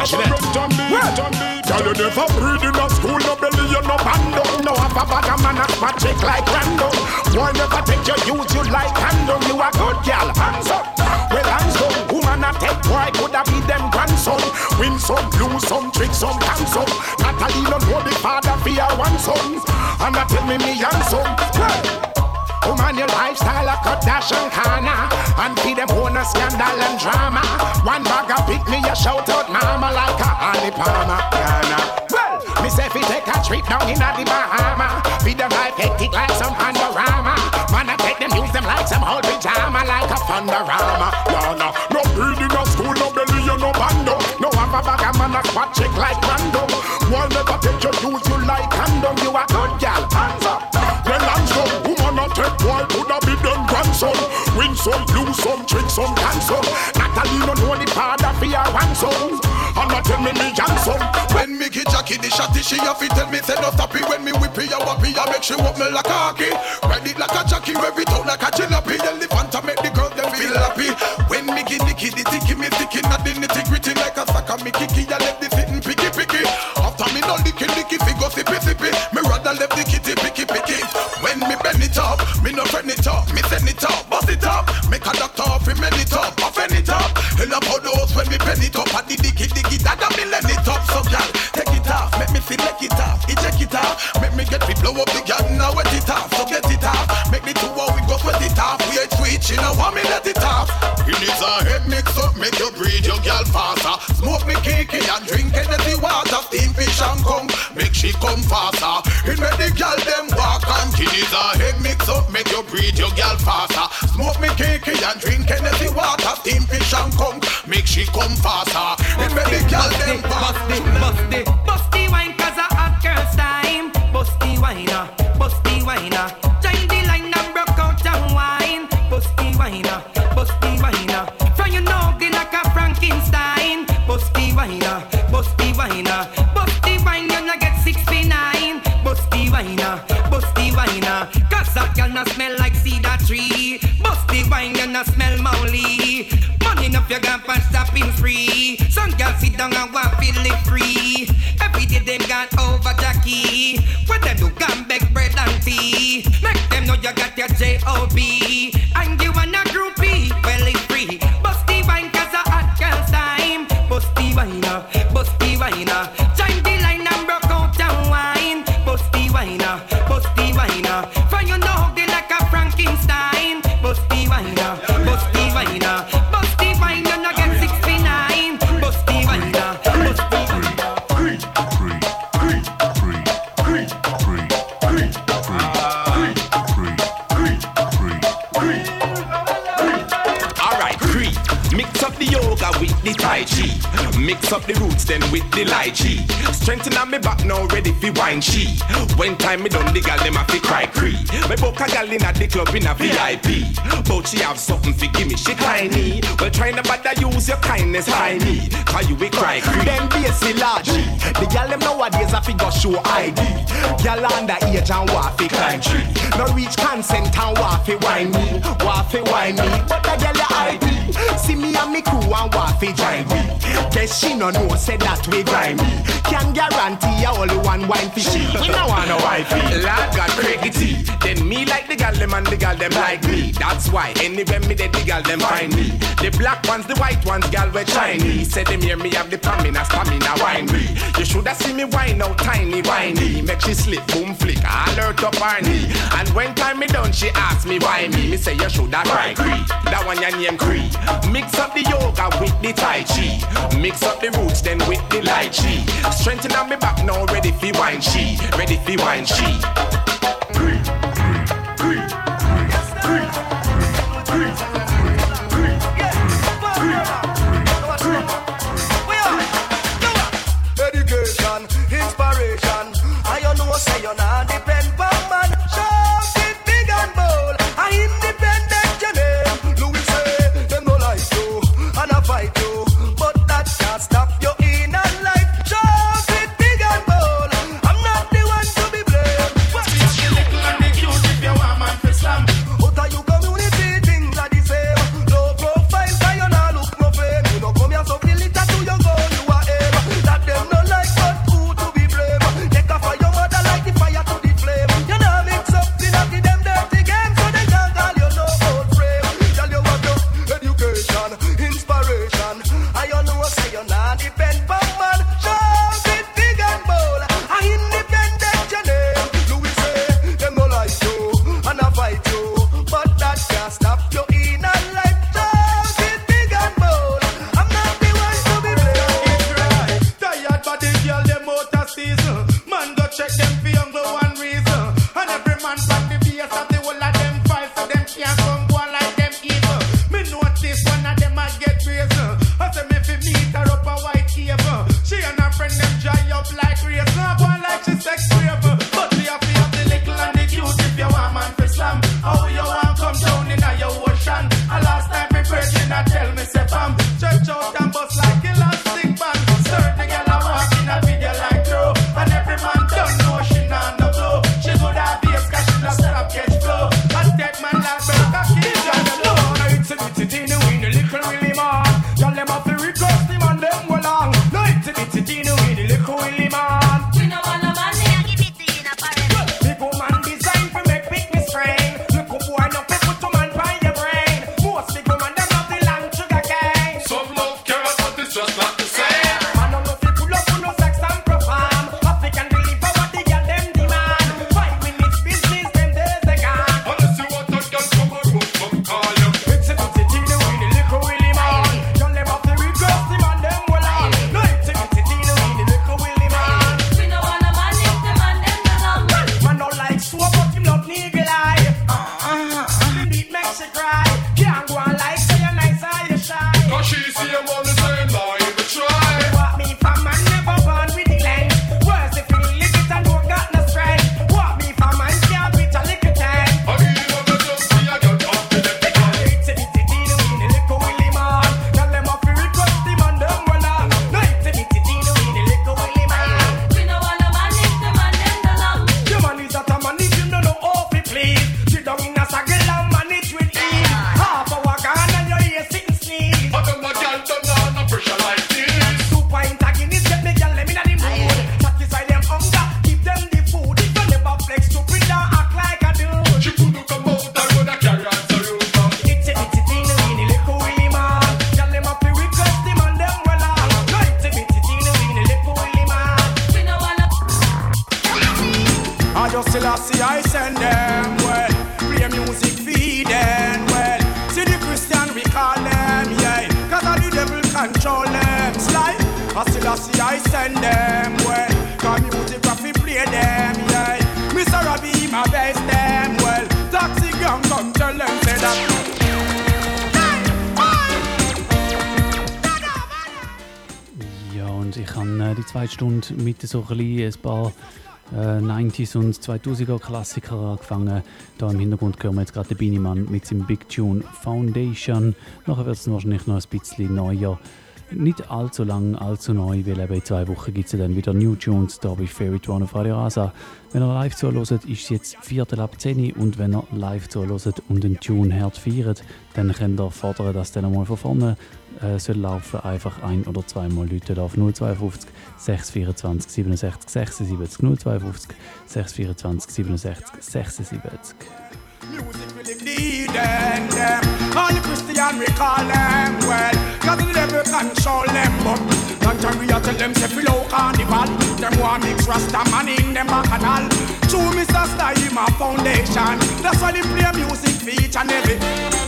A me passionate. Girl, you never breed in a school, no belly, you no bando. No have a bag of man at my check like random. Why never take your youth, you like handle. You a good girl, hands up. Well, hands up. Woman a take boy, could have be them grandson. Win some, lose some, trick some, dance some. Natalie no know the father for your one son. And I tell me me handsome. Well, Woman, your lifestyle a Kardashian corner. And feed them own a scandal and drama. One bag of pick me, you shout out mama Like a honey palmer, Well, me say fi take a trip down in a the Bahama. Feed them life hectic like some panorama Man, I take them, use them like some old pajama Like a thunderama, Ghana No in a school, no belly, you no bando. No have a bag of man a spot check like random. One never take your use you like condom You a Some, lose some, trick some, cancel. Natalie no know the father for your ransom. And not tell me me handsome. When me get Jackie the shotty, she have to tell me say no stop it. When me whip it, you wappy, I make she walk me like a hockey. It like a Jackie, it out like a jalopy. Elephant, I make the girl them feel happy. When me get Nicky, the ticky, me sticky, not the nitty gritty like a sucker. Me kicky, I left the sitting picky picky. After me no licky Smoke me kiki and drink energy water, steam fish and come, make she come faster. It make the girl them walk and it is a head mix up, make you breathe your girl faster. Smoke me kiki and drink energy water, steam fish and come, make she come faster. It make the girl them walk. Bust the, bust time me done, the gal them a fi cry Cree. Me book a gal in at the club in a VIP. But she have something fi give me, she tiny. Well, try to bother use your kindness, me. Cause you will cry Cree. Them basic large. The figure show ID. Gal under age and want fi climb tree. No reach consent and want fi wine me, want fi wine me. But the gal a ID. See me and me crew and want fi join me. Guess she no know say that we grind me. Can guarantee a only one wine fi she. We no want no wifey. Lord got crazy Then me like gal them and the gal them like me. That's why anywhere me dead the gal them find me. The black ones, the white ones, gal we Chinese. Say them hear me have the stamina, stamina wine me. You shoulda see me wine out tiny whiny. Make she slip, boom flick, alert up her knee. And when time me done, she ask me why me. Me say you shoulda cry Cree. That one your name Cree. Mix up the yoga with the Tai Chi. Mix up the roots then with the lychee. Strengthen on me back now, ready for wine she. Ready for wine she. mit so ein, äh, ein paar äh, 90s und 2000er Klassiker angefangen. Da im Hintergrund hören wir jetzt gerade den Binimann mit seinem Big Tune Foundation. Nachher wird es wahrscheinlich noch ein bisschen neuer. Nicht allzu lang, allzu neu, weil eben in zwei Wochen gibt es ja dann wieder New Tunes da bei Favorite One auf Radio Rasa. Wenn ihr live zuhört, ist es jetzt Viertel ab 10 Uhr und wenn ihr live zuhört und den Tune hart feiert, dann könnt ihr fordern, dass der nochmal von vorne äh, soll laufen, einfach ein- oder zweimal Leute auf 052 624 67 76 052 624 67 76. Music will lead and them All the Christian we call them well Cause the devil control them But Nigeria tell them say below carnival Them want mix Rasta man in them bacchanal True Mr. Style my foundation That's why they play music for each and every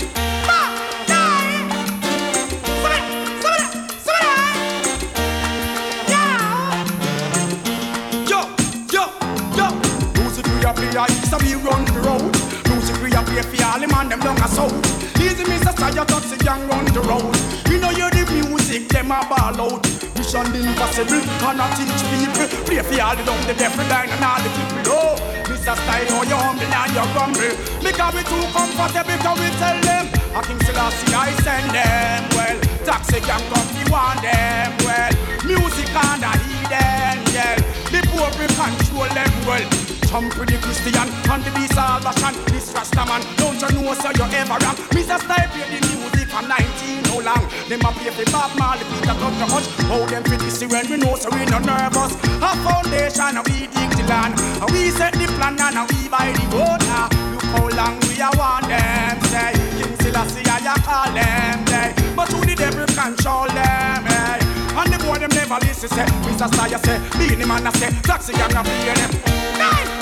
a way for all the man them long a sound. Easy Mr. say say you toxic and run the road. You know you the music them a ball out. Mission impossible cannot teach people. Pray for all the dumb, the deaf, the blind and all the people. Oh, Mr. Style, how you humble and you grumble. Because we too comfortable, because we tell them. A King Selassie, I send them. Well, toxic and coffee want them. Well, music and I heed them. Yeah, the poor control them well. Jump with the Christian and the salvation. This Rasta man, don't you know so you ever wrong? Mr. Style play the music from 19 how long? Them a play for Bob Marley, Peter Cut the Hutch. How them fit this when we know so we no nervous. A foundation and we dig the land. And we set the plan and we buy the road now. Look how long we a want them say. King Selassie I call them say. But who the devil control them? Hey. And the boy them never listen say Mr. Style say Beenie Man a say Taxi gang a fear them Nine,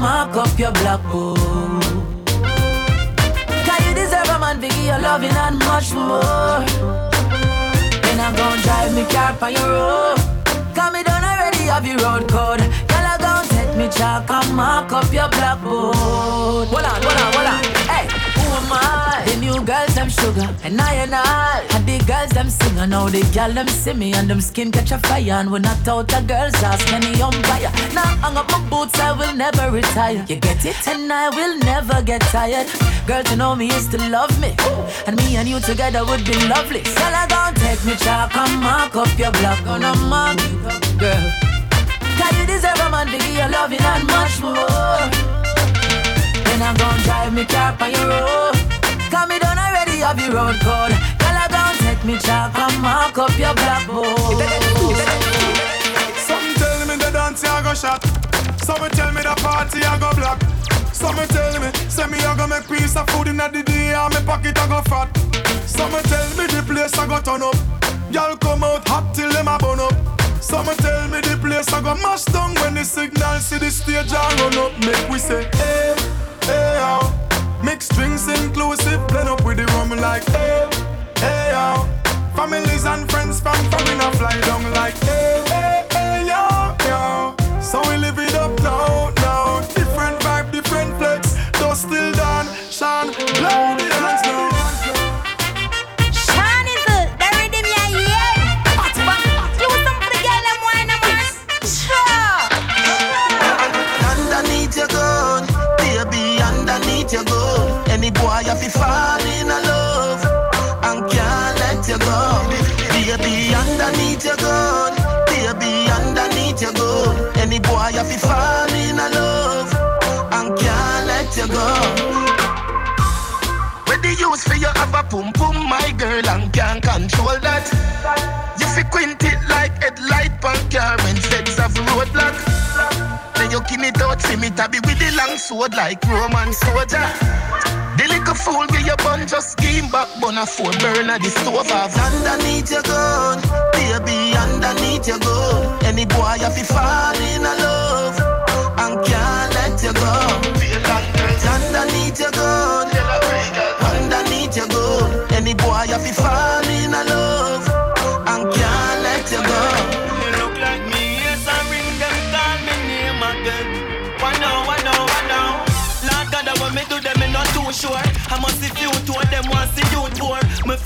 mark up your blackboard. Cause you deserve a man, biggie, your loving and much more. Then I gon' drive me car on your road. Cause me done already have your road code. Girl, I gon' take me chalk and mark up your blackboard. Hold on, hold on, hold on. Hey, I? The new girls, them sugar. And I and I. And the girls, them singer. Now the girl, them see me. And them skin catch a fire. And when I out a girl's ass, many umpire. Now hang up my boots, I will never retire. You get it? And I will never get tired. Girl, to know me is to love me. And me and you together would be lovely. Girl, I gon' take me chalk and mark up your block. Gonna mark up, girl. Cause you deserve a man, biggie, your loving and much more. Then I'm gon' drive me car on your road. Cause me done already have your road code. Girl, I gon' take me chalk and mark up your blackboard. Some tell me the dance I go shot. Some tell me the party I go black. Some tell me, say me I go make piece of food in the day and me pocket I go fat. Some tell me the place I go turn up. Y'all come out hot till them a burn up. Some tell me the place I go mash down when the signal see the stage I run up. Make we say hey, hey how. Mixed drinks inclusive, blend up with the rum like hey, hey how. Families and friends from a fly down like hey, hey, hey yo, yo. So we live Have to fall in love and can't let you go. Baby, underneath your gun, baby, underneath your gun. Any boy have to fall in love and can't let you go. The use for you have a pum pum, my girl, and can't control that. You fi quint it like headlight pan car when feds have roadblock. Then you give it out, see me tabby with the long sword like Roman soldier. Little fool get your bun just scheme back, bun a four burner the stove. Underneath your gun, baby, underneath your gun. Any boy have to fall in love and can't let you go. Underneath your gun, underneath your gun. Any boy have to fall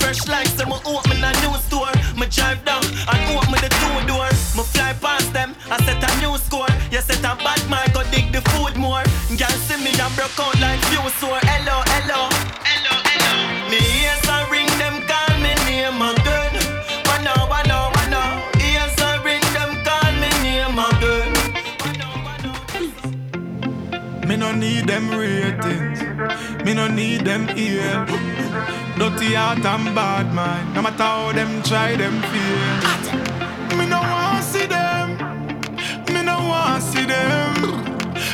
fresh like some open a new store. Me drive down and open the two door. Me fly past them, I set a new score. You set a bad mark, go dig the food more. Girl see me and broke out like few sore. Hello, hello, hello, hello. Me yes, I ring them, call me name again. Why now, why now, why now? Yes, I ring them, call me name again. Me no need them ratings. Me no need them ear. Dirty heart and bad mind. No matter how them try, them feel. Me no want see them. Me no want see them.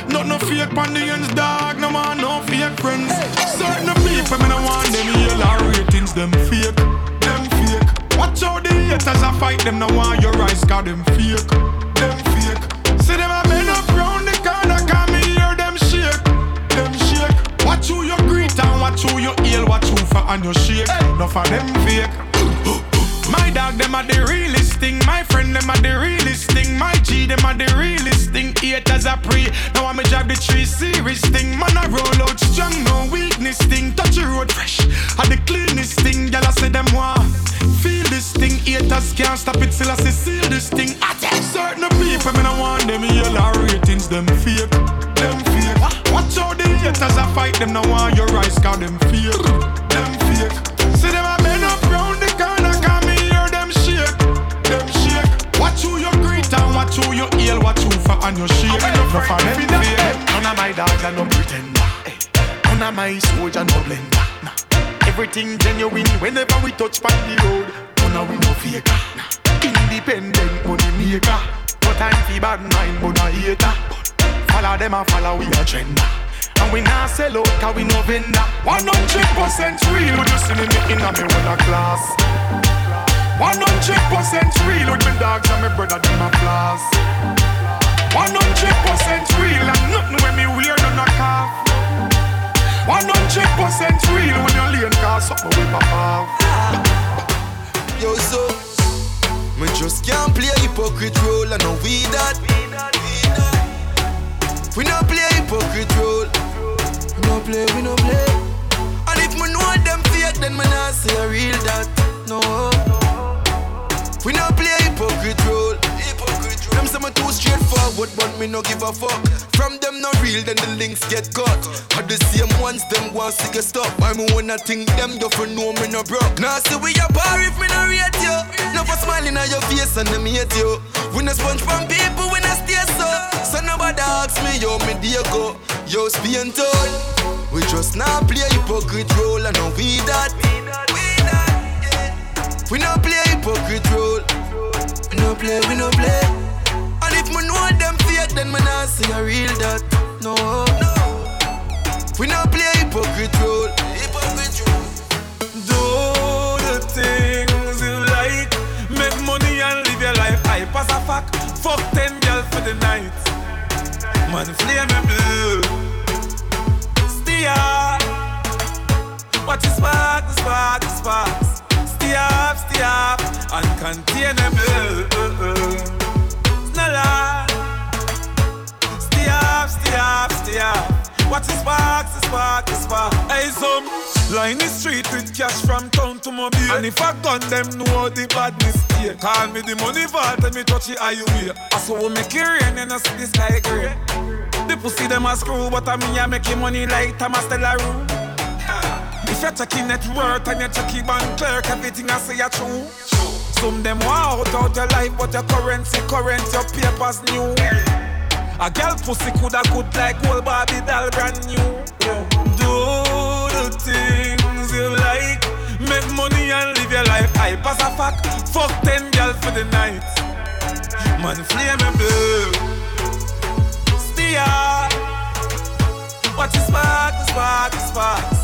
Not no fake ends, dog. No man, no fake friends. Certain people, me no want them heal our ratings. Them fake, them fake. Watch how the haters a fight them. No want your eyes, cause them fake, them fake. Watch who you heal, watch who for and you shake. Enough of them fake. My dog, them are the realest thing. My friend, them are the realest thing. My G, them are the realest thing. haters a pre. Now I'm drive the tree series thing. Man, I roll out strong, no weakness thing. Touch the road fresh. Had the cleanest thing. I say them want feel this thing. Haters can't stop it till I say seal this thing. I tell certain people, me I want them yellow ratings, them fake, them fake. Watch out the haters I fight them, now want your rise, cause them fake, them fake. See them a you hail, watch who for and you shake. No for them fake. None of my dogs are no pretender. None of my soldier no blender. Nah. Everything genuine whenever we touch on the road. Oh, None of we no faker. Nah. Independent money maker. No time for bad mind, but no hater. Follow them and follow we agenda. And we not sell out cause we no vendor. 100% real, would you see me in a me with a class? 100% real with me dogs and my brother them a flaws. 100% real and nothing when me wear none a cough. 100% real when you lean cause something with pop off. Yo, so me just can't play hypocrite role, and know we that. We no play hypocrite role. We no play, we no play. And if me know them fake, then me not say a real that. No. We no play hypocrite role. Them say me too straightforward, but me no give a fuck. From them no real, then the links get cut. Are the same ones them want to get stuck. Why me wanna think them you for know me no broke. Now see we a bar if me no rate you. No for smiling on your face and them hate you. We no sponge from people, we no stay so. So nobody asks me yo me dear go. Yo Spain town. We just now play hypocrite role and know we that. We no play hypocrite role. We no play, we no play. And if me know them fake, then me not say a real that. No, no. We no play hypocrite role. Hypocrite. Do the things you like. Make money and live your life. I pass a fuck. Fuck ten girls for the night. Man, flame me blue. Steer. Watch the spark, the spark, the sparks. Stay up, stay up. Uncontainable. Snella. Stay up, stay up, stay up. Watch the sparks, the spark, the spark. Hey, some line the street with cash from town to mobile. And if I gun them, know the badness here. Call me the money vault and me touch the highway. I saw we make it rain and I see the sky gray. The pussy them a screw, but I mean I make money like Thomas Room. If you're checking net worth and you're checking bank clerk, everything I say you true. Some them want out out your life, but your currency current, your papers new. A girl pussy coulda good like old Barbie doll brand new. Do the things you like, make money and live your life. I pass a fuck, fuck ten girls for the night. Man, flame me blue. Steer, watch the spark, the spark, the sparks.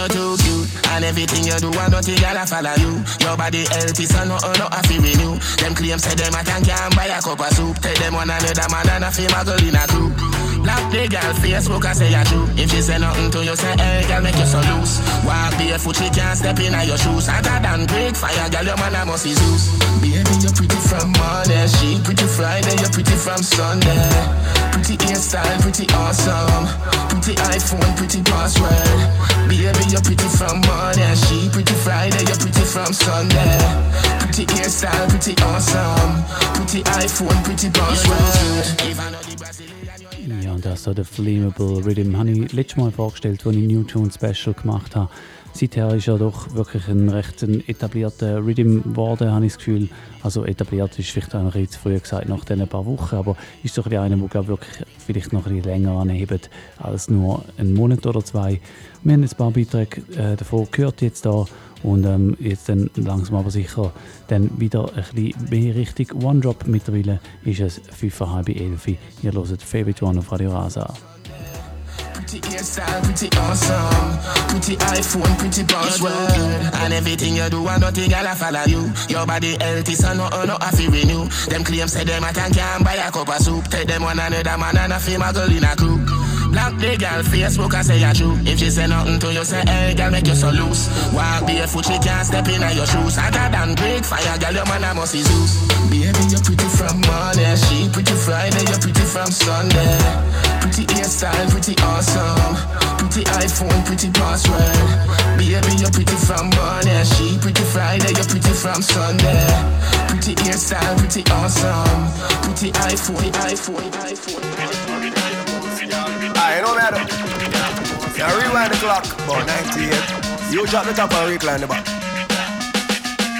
You're too cute, and everything you do, and nothing girl I'll follow you. Your body healthy, so no, oh, no, I feel renew. Them claims say them I can can buy a cup of soup. Tell them one another man and a fame a girl in a crew. Black the girl Facebook I say you true. If she say nothing to you, say hey girl make you so loose. Walk barefoot, she can't step in your shoes. Hotter than break fire, girl your man a must be Zeus. Baby you're pretty from Monday, she pretty Friday, you're pretty from Sunday. Pretty hairstyle, pretty awesome. Pretty iPhone, pretty password. Baby, you're pretty from Monday. She pretty Friday, you're pretty from Sunday. Pretty hairstyle, pretty awesome. Pretty iPhone, pretty password. Ja, und das so der Flammable Rhythm habe ich letztes Mal vorgestellt, als ich New Tune Special gemacht habe. Seither ist er doch wirklich ein recht ein etablierter Rhythm geworden, habe ich das Gefühl. Also etabliert ist vielleicht auch noch ein bisschen früher gesagt, nach diesen paar Wochen, aber ist doch einer, der glaube wirklich vielleicht noch ein bisschen länger anhebt als nur einen Monat oder zwei. Wir haben jetzt ein paar Beiträge äh, davon gehört jetzt da und ähm, jetzt dann langsam aber sicher dann wieder ein bisschen mehr Richtung One Drop. Mittlerweile ist es 5.30 11 Ihr hört Favorite One auf Radio Rasa. Pretty hairstyle, pretty awesome. Pretty iPhone, pretty password. And everything you do, and nothing I follow you. Your body healthy, so no, no, I feel renew. Them claims say them I can can buy a cup of soup. Tell them one another man and a a girl in a crew. Block the girl Facebook I say you true. If she say nothing to you, say hey girl make you so loose. Walk barefoot, she can't step in your shoes. Hotter than break fire, girl your man a must be Zeus. Baby you pretty from Monday, she pretty Friday, you're pretty from Sunday. Pretty hairstyle, pretty awesome. Pretty iPhone, pretty password. Baby you're pretty from Monday, she pretty Friday, you're pretty from Sunday. Pretty hairstyle, pretty awesome. Pretty iPhone, iPhone, iPhone. I no matter. Yeah, rewind the clock, about 98. You drop the top and recline the back.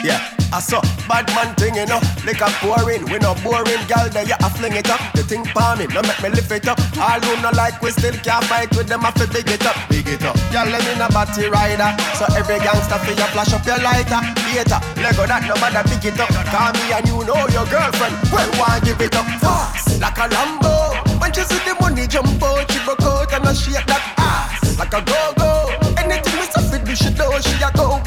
Yeah, I saw bad man thing, you know. Like a pouring, we no boring, gal. There you a fling it up. The thing palm no make me lift it up. All who no like, we still can't fight with them. I fi big it up, big it up. Y'all let me no batty rider. So every gangster fi you flash up your lighter. Later, Lego that no matter big it up. Call me and you know your girlfriend. Well, why give it up fast like a Lambo? When she see the money jump out, she broke out and I shake that ass like a go-go. Anything we suffer, she do, she a go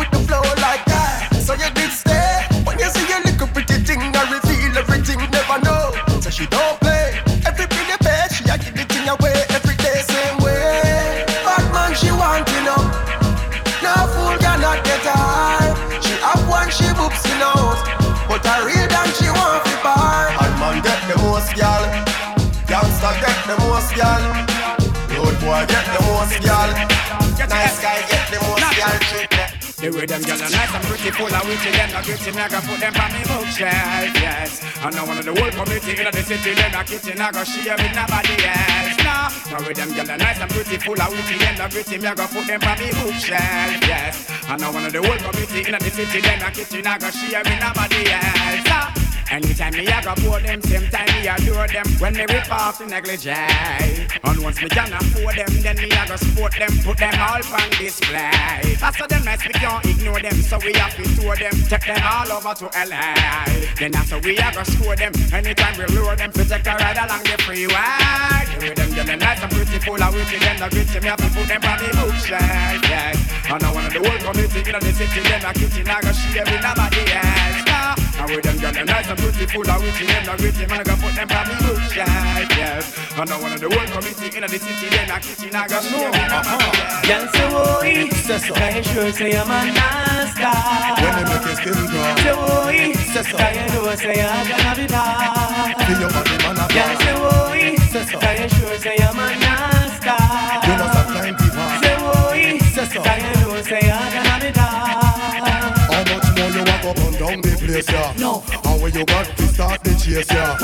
the y'all. Road boy get the most, y'all. Nice guy get the most. Treat The way them gyal are nice and pretty, full of witty, them not gritty, me I go put them on me bookshelf, yes. And now one of the whole community in the city, them not kitchen, I go share with nobody else. Nah, now with them gyal are nice and pretty, full of witty, them not gritty, me I go put them on me bookshelf, yes. And now one of the whole community in the city, them not kitchen, I go share with nobody else. Nah. Anytime me I go pour them, same time me adore them. When me rip off the negligee And once me can afford them, then me I go support them Put them all on display. After them nice, we can't ignore them So we have to tour them, take them all over to LA Then after we I go score them Anytime we lure them, we take a ride along the freeway. With them getting nice and pretty, full of witty Them the gritty, me have to put them on the bookshelf, yes And I of the whole community in the city Them a kitchen, I go share with nobody else. Nah. And with them girl, them nice and pretty, full of witty, them not gritty, man, I go put them on me bookshelf, yes. And now one of the whole committee in the city, them a kitchen, I go share with nobody else. Girl say boy, say so. Can you sure say I'm a nasty? When they make your skin crawl. Say boy, say so. Can you know say I'm gonna be bad? Feel your body, man, a Girl say boy, say so. Can you sure say I'm a nasty? You know some time people. Say boy, say so. Can you know say I'm gonna be bad? Up and down the place, yeah? No. How where you got to start the chase, yeah?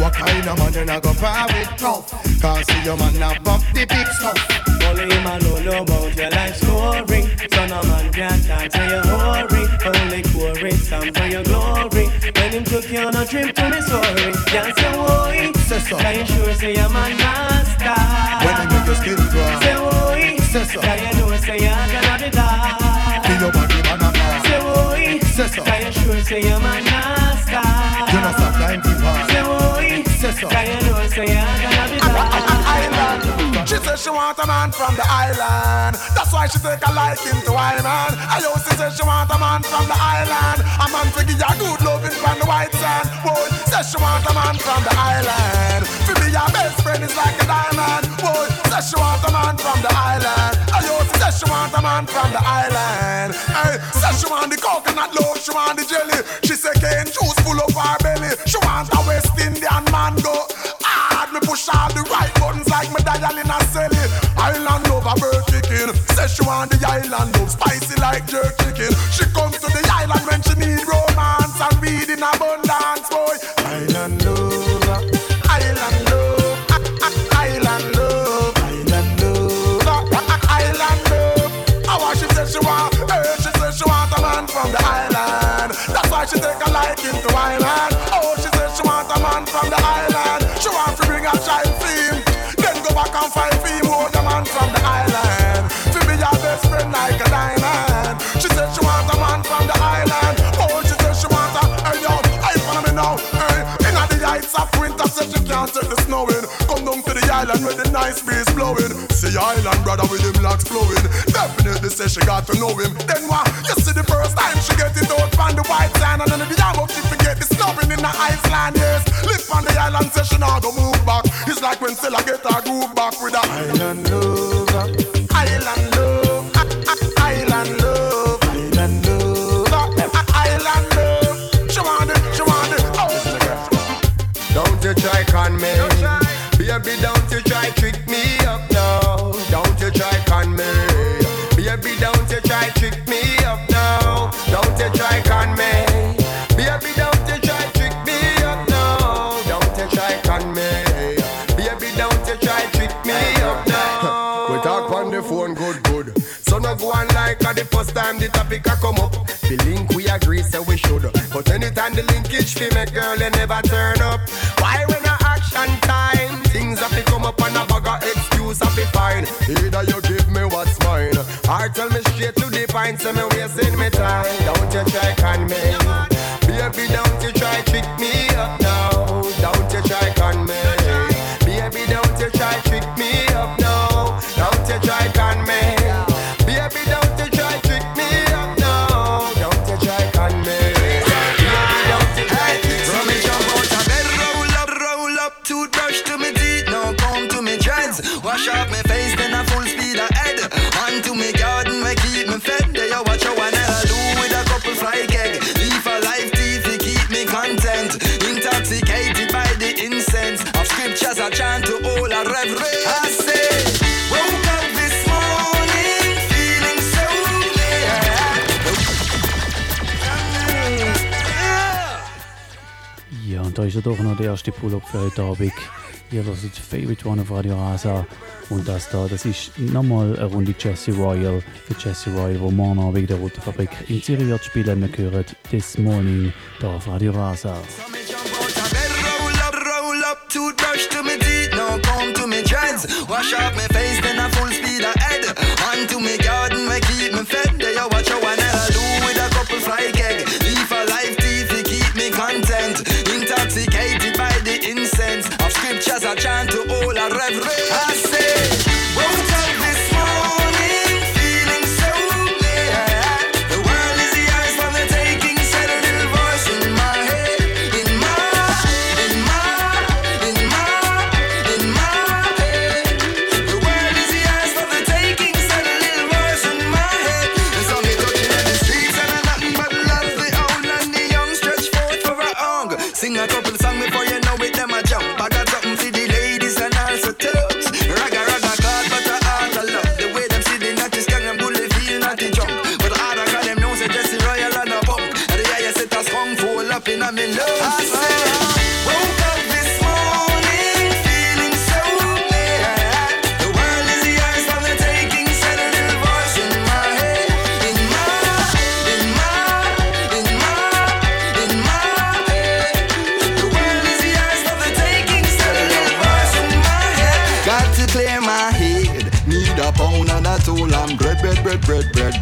What kind of man you not go par with? Tough. Can't see your man now bump the big stuff. Only man know know about your life story. So no man can talk to your hurry. Only quarry some for your glory. When him took you on a trip to Missouri, can't say boy. Say so. Can you sure say I'm a master? When they make your skin crawl. Say boy. Say so. Can you know say you're gonna be bad? Feel your man, a ball. Say boy. So. Can you sure say I'm a master? You know some time people. Say boy. Say so. Can you know say you're gonna be bad? She says she want a man from the island. That's why she take a liking to I man. I also say she want a man from the island. A man to give you good loving from the white sand. Boy, says she want a man from the island. For me, your best friend is like a diamond. Boy, says she want a man from the island. I also say she want a man from the island. Hey, says she want the coconut love, she want the jelly. She say cane juice full of her belly. She want a West Indian man go Me push all the right buttons like me dial in a celly. Island love bird chicken. Says she want the island love spicy like jerk chicken. She comes to a child theme. Then go back and find theme hold a man from the island. To be your best friend like a diamond. She says she want a man from the island. Oh, she says she want a, hey yo, I follow me now. Hey, in the heights of winter, says she can't take the snowing. Come down to the island with the nice breeze blowing. See island brother with him locks flowing. Definitely say she got to know him. Then what? You see the first time she get it out from the white sand and then the in the Iceland. Yes, live on the island, say she not go move back. It's like when still I get a groove back with a island love, the a come up. The link we agree so we should. But anytime the linkage fi make girl they never turn up. Why when a action time? Things have to come up and a bag of excuse have to find. Either you give me what's mine, or tell me straight to the point, so me wasting me time. Ja doch noch der erste Pull-up für heute Abend. Ihr hört Favorite One auf Radio Rasa. Und das da, das ist nochmal eine Runde Jesse Royal. Für Jesse Royal, wo morgen Abend in der Roten Fabrik in Zürich wird spielen. Wir hören This Morning da auf Radio Rasa.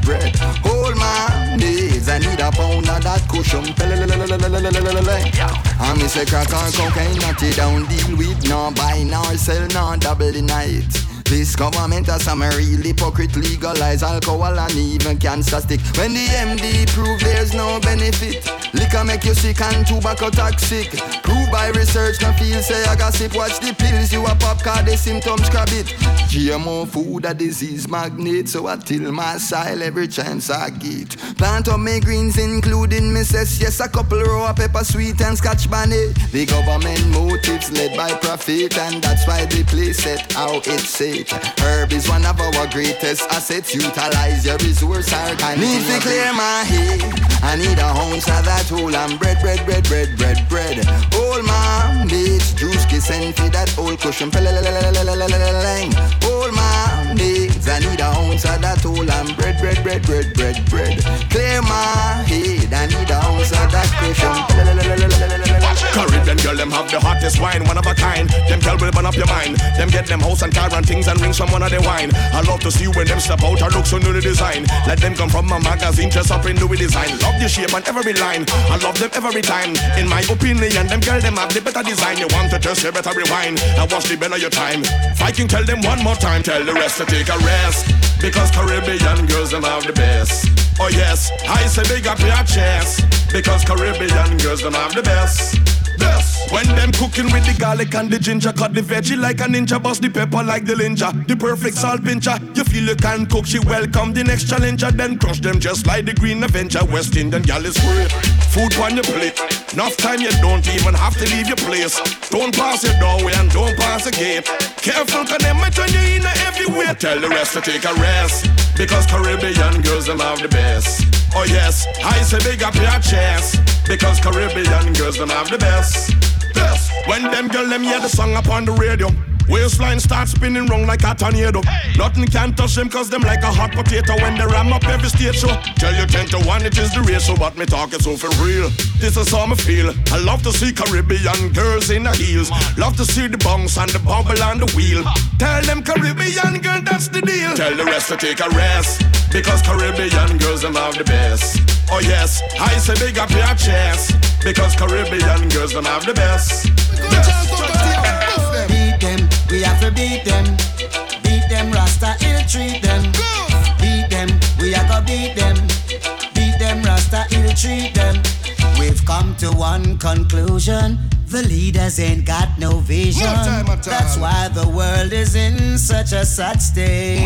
Bread. Hold my knees. I need a pound of that cushion. I miss a crack or cocaine, not it down deal with. No buy, nor sell, nor double the night. This government has some real hypocrite legalize alcohol and even cancer stick. When the MD prove there's no benefit, liquor make you sick and tobacco toxic. Prove by research, no feel say I gossip. Watch the pills you a pop, cause the symptoms grab it. GMO food a disease magnet, so I till my soil every chance I get. Plant up my greens, including says yes, a couple row of pepper sweet and scotch bonnet. The government motives led by profit, and that's why the place set how it's set. Herb is one of our greatest assets. Utilize your resource, I need to clear my head. I need a home of that whole and bread, bread, bread, bread, bread, bread. All my mates, juice kiss and feed that old cushion. All my mates, I need a ounce of that whole and bread, bread, bread, bread, bread, bread. Clear my head, I need a ounce of that cushion. Caribbean girl, them have the hottest wine, one of a kind. Them girl will burn up your mind. Them get them house and car and things and rings from one of the wine. I love to see when them step out and look so new the design. Let them come from a magazine, dress up in new design. Love the shape and every line. I love them every time. In my opinion, them girl them have the better design. You want to test, you better rewind. And watch the better your time. Viking, tell them one more time. Tell the rest to take a rest. Because Caribbean girls them have the best. Oh yes, I say big up your chest. Because Caribbean girls them have the best. Yes. When them cooking with the garlic and the ginger, cut the veggie like a ninja, bust the pepper like the ninja. The perfect salt pincher. You feel you can cook, she welcome the next challenger, then crush them just like the Green Avenger. West Indian gal is great. Food on your plate. Enough time you don't even have to leave your place. Don't pass your doorway and don't pass the gate. Careful, cause them might turn you in everywhere. Tell the rest to take a rest. Because Caribbean girls them have the best. Oh yes, I say big up your chest. Because Caribbean girls don't have the best. Best. When them girl them hear the song upon the radio. Waistline start spinning round like a tornado. Nothing can touch them cause them like a hot potato when they ram up every stage show. Tell you 10 to 1 it is the ratio, but me talking so for real. This is how me feel. I love to see Caribbean girls in the heels. Love to see the bounce and the bubble and the wheel. Tell them Caribbean girl that's the deal. Tell the rest to take a rest. Because Caribbean girls them have the best. Oh yes, I say big up your chest. Because Caribbean girls them have the best. Beat them, we have to beat them. Beat them, Rasta ill treat them. Beat them, we are gonna beat them. Beat them, Rasta ill treat them. We've come to one conclusion. The leaders ain't got no vision. No time at. That's why the world is in such a sad state.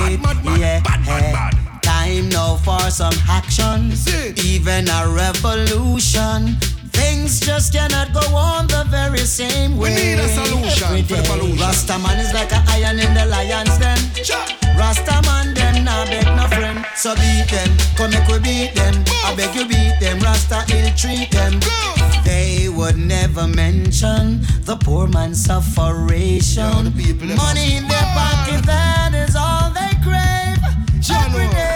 yeah. Time now for some action. Even a revolution. Things just cannot go on the very same way. We need a solution for the pollution. Rastaman is like a iron in the lion's den. Rastaman them nah beg no friend. So beat them, come make we beat them. I beg you beat them, Rasta ill treat them. They would never mention the poor man's sufferation. Money in their pocket, that is all they crave. Every day.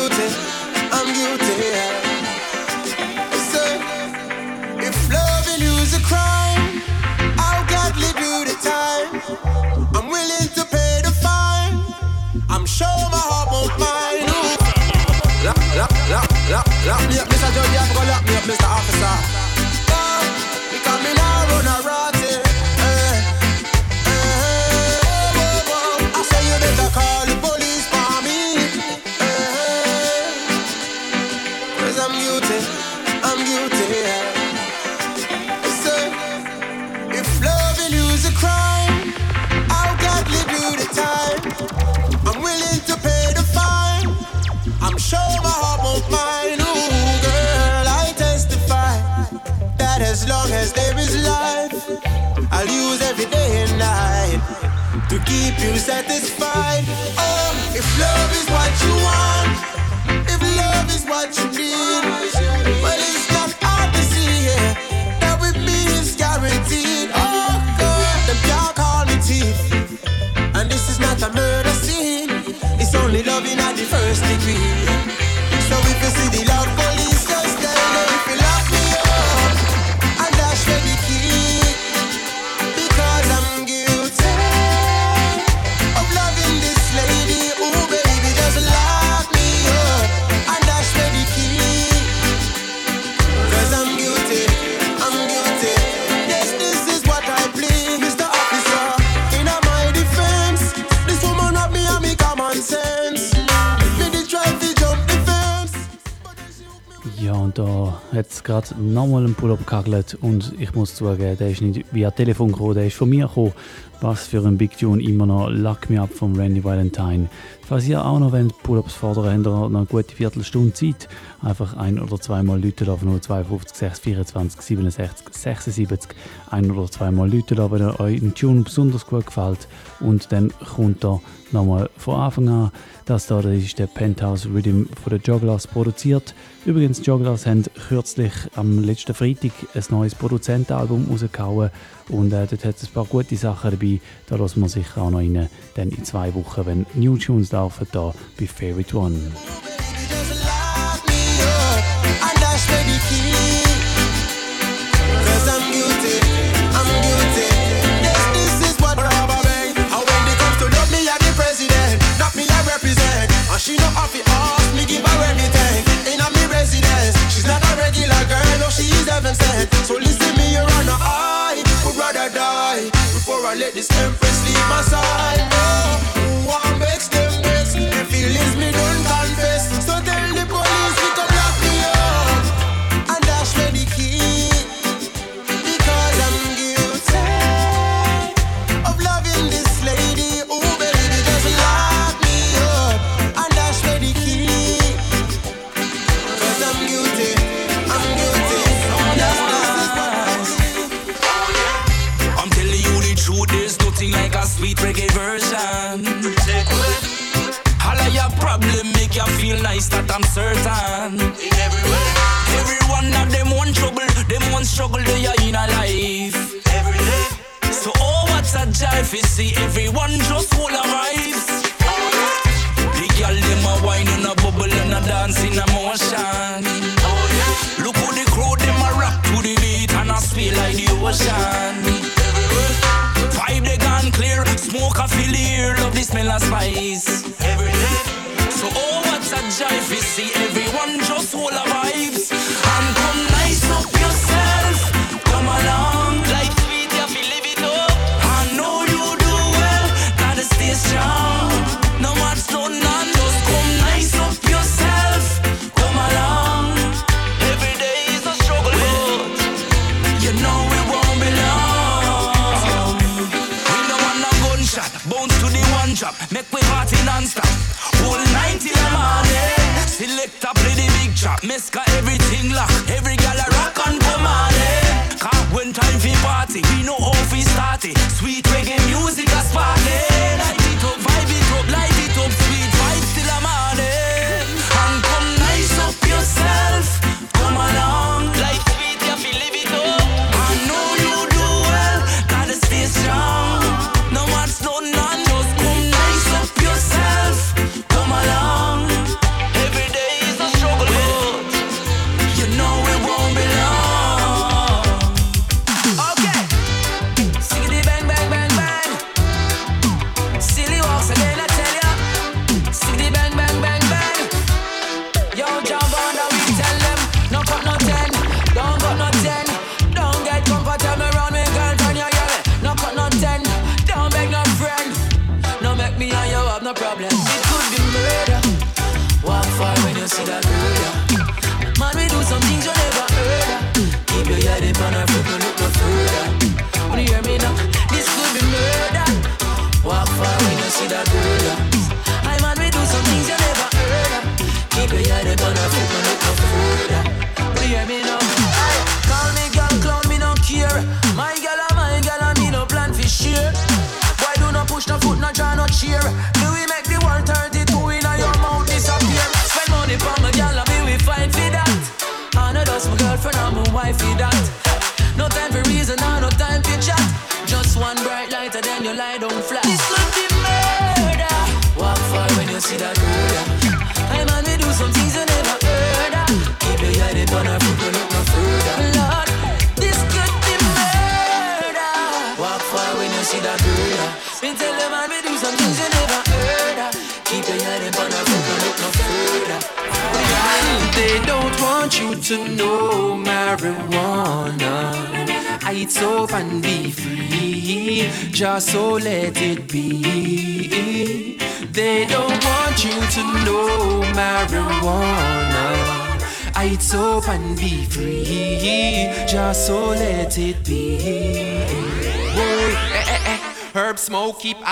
guilty, I'm guilty. Yeah. So, if loving you's a crime, I'll gladly do the time. I'm willing to pay the fine. I'm sure my heart won't mind. Lock, lock, lock, lock, lock me up, Mr. Judge, you have to lock me up, Mr. Officer. Satisfied. Oh, if love is what you want, if love is what you need, well, it's not hard to see yeah, that with me it's guaranteed. Oh, God, them can't call me thief. And this is not a murder scene. It's only loving at the first degree. Es gerade nochmal einen Pull-up gehagelt und ich muss zugeben, der ist nicht via Telefon gekommen, der ist von mir gekommen. Was für ein Big Tune, immer noch Luck Me Up von Randy Valentine. Falls ihr auch noch wollt, Pull-ups fordern, habt ihr noch eine gute Viertelstunde Zeit. Einfach ein- oder zweimal Leute auf 052 624 67 76. Ein- oder zweimal Leute wenn euch ein Tune besonders gut gefällt. Und dann kommt er nochmal von Anfang an. Das da ist der Penthouse Rhythm von der Jogglers produziert. Übrigens, die Jogglers haben kürzlich am letzten Freitag ein neues Produzentenalbum rausgehauen und äh, dort hat es ein paar gute Sachen dabei. Da lassen wir sicher auch noch rein. Dann in zwei Wochen, wenn New Tunes laufen, da bei Favorite One. And she not off it off, me give her everything. In a residence, she's not a regular girl, no, she heaven sent. So listen me, you're I would rather die before I let this empress leave my side. Oh, what makes them best? The feelings me don't confess. So tell the police reggae version. All of your problem make you feel nice that I'm certain. Every one of them one trouble, them one struggle they are in a life. So oh what's a jive you see everyone just full of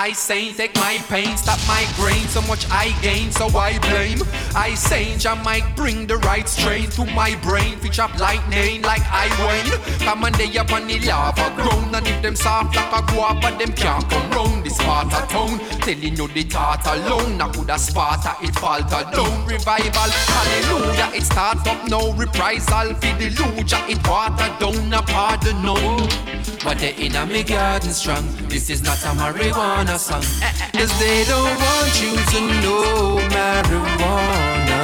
I sane, take my pain, stop my grain. So much I gain, so I blame. I sane, I might bring the right strain to my brain. Fitch up lightning like I wane. Come on, they up on the lava ground. And if them soft like a guava, them can't come round this part of town. Telling you the thought alone, I could have Sparta, it falter down. Revival, hallelujah, it start up now. Reprisal, for the luja, it water down, a pardon no. But they in a me garden strong. This is not a marijuana song. Cause they don't want you to know marijuana.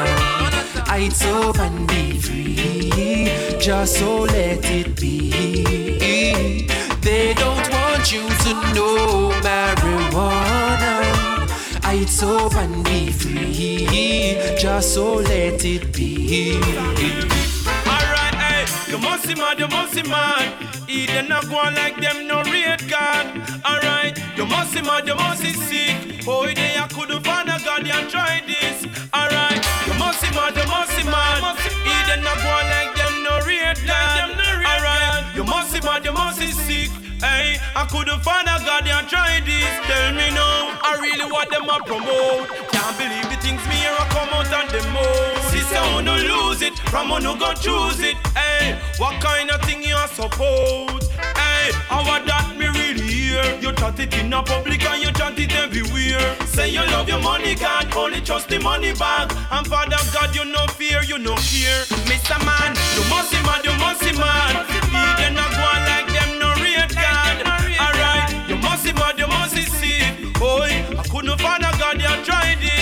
It's up and be free. Just so let it be. They don't want you to know marijuana. It's up and be free. Just so let it be. Alright, hey, you must see man, you must see man. Eden not go on like them, no rate God. Alright, you must see man, you must see sick. Oh, they I couldn't find a God, you try this. Alright, you must see man, you must see man. Eden not go on like them, no rate God. Alright, you must see man, you must see sick. Hey, I couldn't find a God, you try this. Tell me now, I really want them to promote. Can't believe the things me here I come out and the most. Sister, I wanna lose it, from wanna go choose it. Hey, what kind of thing you suppose? Hey, how that me really hear? You chat it in a public and you chat it everywhere. Say you love your money, God, only trust the money bag. And Father God, you no fear, you no care. Mr. Man, you must see man, you must see man. Eden not go like them, no rate God. Alright, you must see man, you must see sick. Boy, I couldn't find a God, you tried this.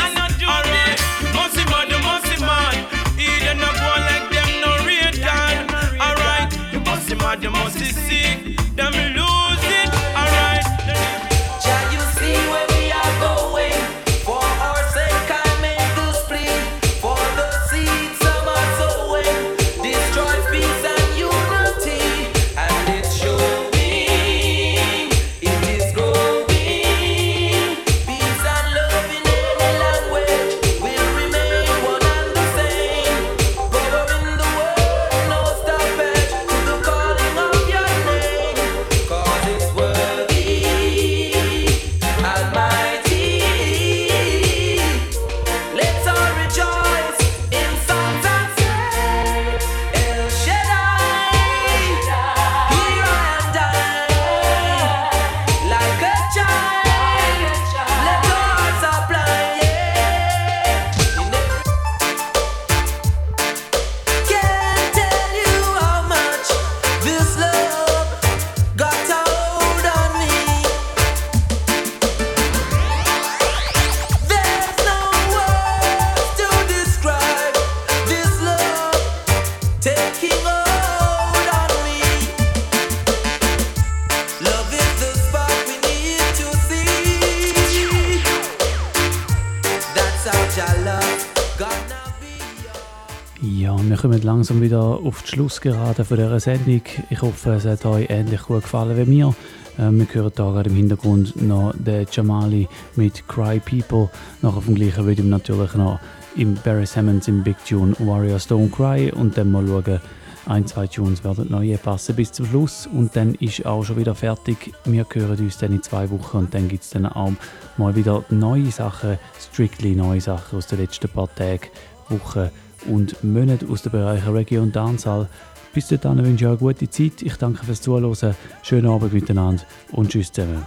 Langsam wieder auf die Schlussgerade von dieser Sendung. Ich hoffe, es hat euch ähnlich gut gefallen wie mir. Äh, wir hören hier gerade im Hintergrund noch den Jamali mit Cry People. Nachher vom gleichen Rhythm natürlich noch im Barry Simmons im Big Tune Warriors Don't Cry und dann mal schauen, ein, zwei Tunes werden neu passen bis zum Schluss und dann ist auch schon wieder fertig. Wir hören uns dann in zwei Wochen und dann gibt es dann auch mal wieder neue Sachen, strictly neue Sachen aus den letzten paar Tagen, Wochen und Monaten aus den Bereichen Reggae und Dancehall. Bis dahin wünsche ich euch eine gute Zeit. Ich danke fürs Zuhören. Schönen Abend miteinander und tschüss zusammen.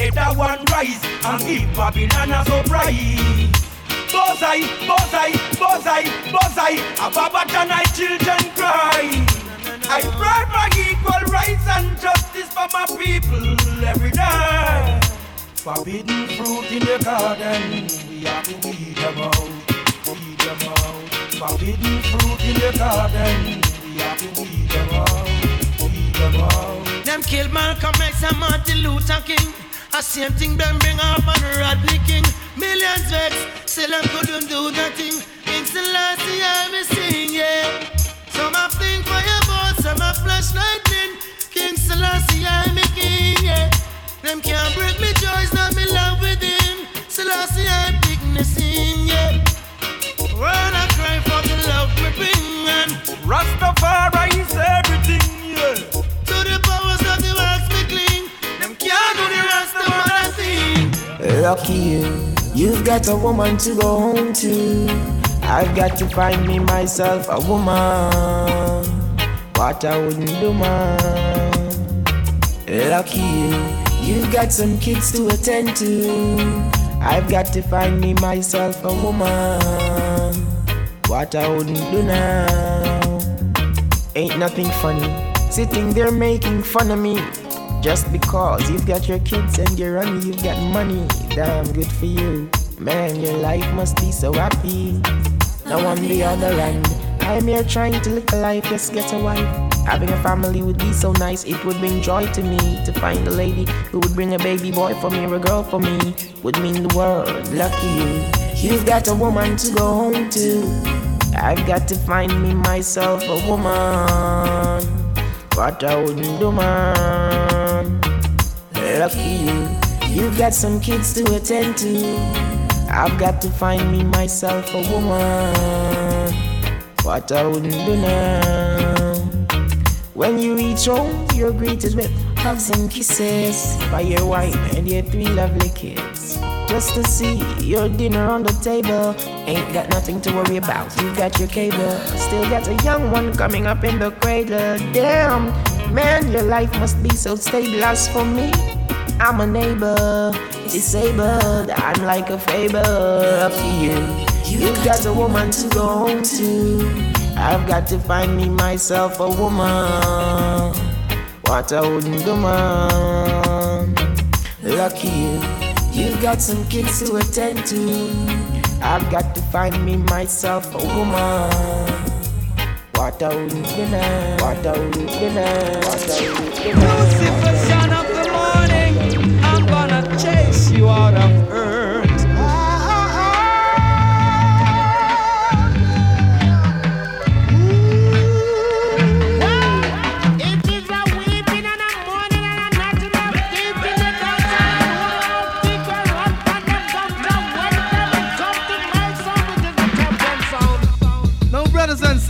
and that one rise and give Babylon a surprise. Bullseye, bullseye, bullseye, bullseye, above tonight children cry. I pray for equal rights and justice for my people every day. Forbidden fruit in the garden, we have to weed them out, weed them out. Forbidden fruit in the garden, we have to weed them out, weed them out. Them killed Malcolm X and Martin Luther King. A same thing them bring up on Rodney King. Millions vex, still I couldn't do nothing. In Selassie, I'm sing, yeah. Some I think fire bolt, some I flash lightning. King Selassie, I'm a king, yeah. Them can't break me joys, not me love within. Selassie, I'm bigness in, yeah. World, I cry for the love we bring, and Rastafari. Lucky you, you've got a woman to go home to. I've got to find me myself a woman. What I wouldn't do, man. Lucky you, you've got some kids to attend to. I've got to find me myself a woman. What I wouldn't do now. Ain't nothing funny. Sitting there making fun of me. Just because you've got your kids and you're on, you've got money. Damn good for you. Man, your life must be so happy. Now on the other end, I'm here trying to live a life, just get a wife. Having a family would be so nice, it would bring joy to me. To find a lady who would bring a baby boy for me or a girl for me would mean the world. Lucky you, you've got a woman to go home to. I've got to find me myself a woman. What I wouldn't do, man. Lucky you, you've got some kids to attend to. I've got to find me myself a woman. What I wouldn't do now. When you reach home, you're greeted with hugs and kisses by your wife and your three lovely kids. Just to see your dinner on the table. Ain't got nothing to worry about. You got your cable. Still got a young one coming up in the cradle. Damn, man, your life must be so stable. As for me, I'm a neighbor, disabled. I'm like a fable up to you. You've got a woman to go home to. I've got to find me myself a woman. What I wouldn't do, man. Lucky you, you've got some kids to attend to. I've got to find me myself a woman. What do, now. What I wouldn't. What do, now. Lucifer, son of the morning, I'm gonna chase you out of earth.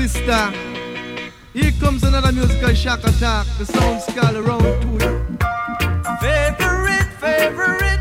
sister. Here comes another musical shock attack. The sound skull around to it. Favorite, favorite.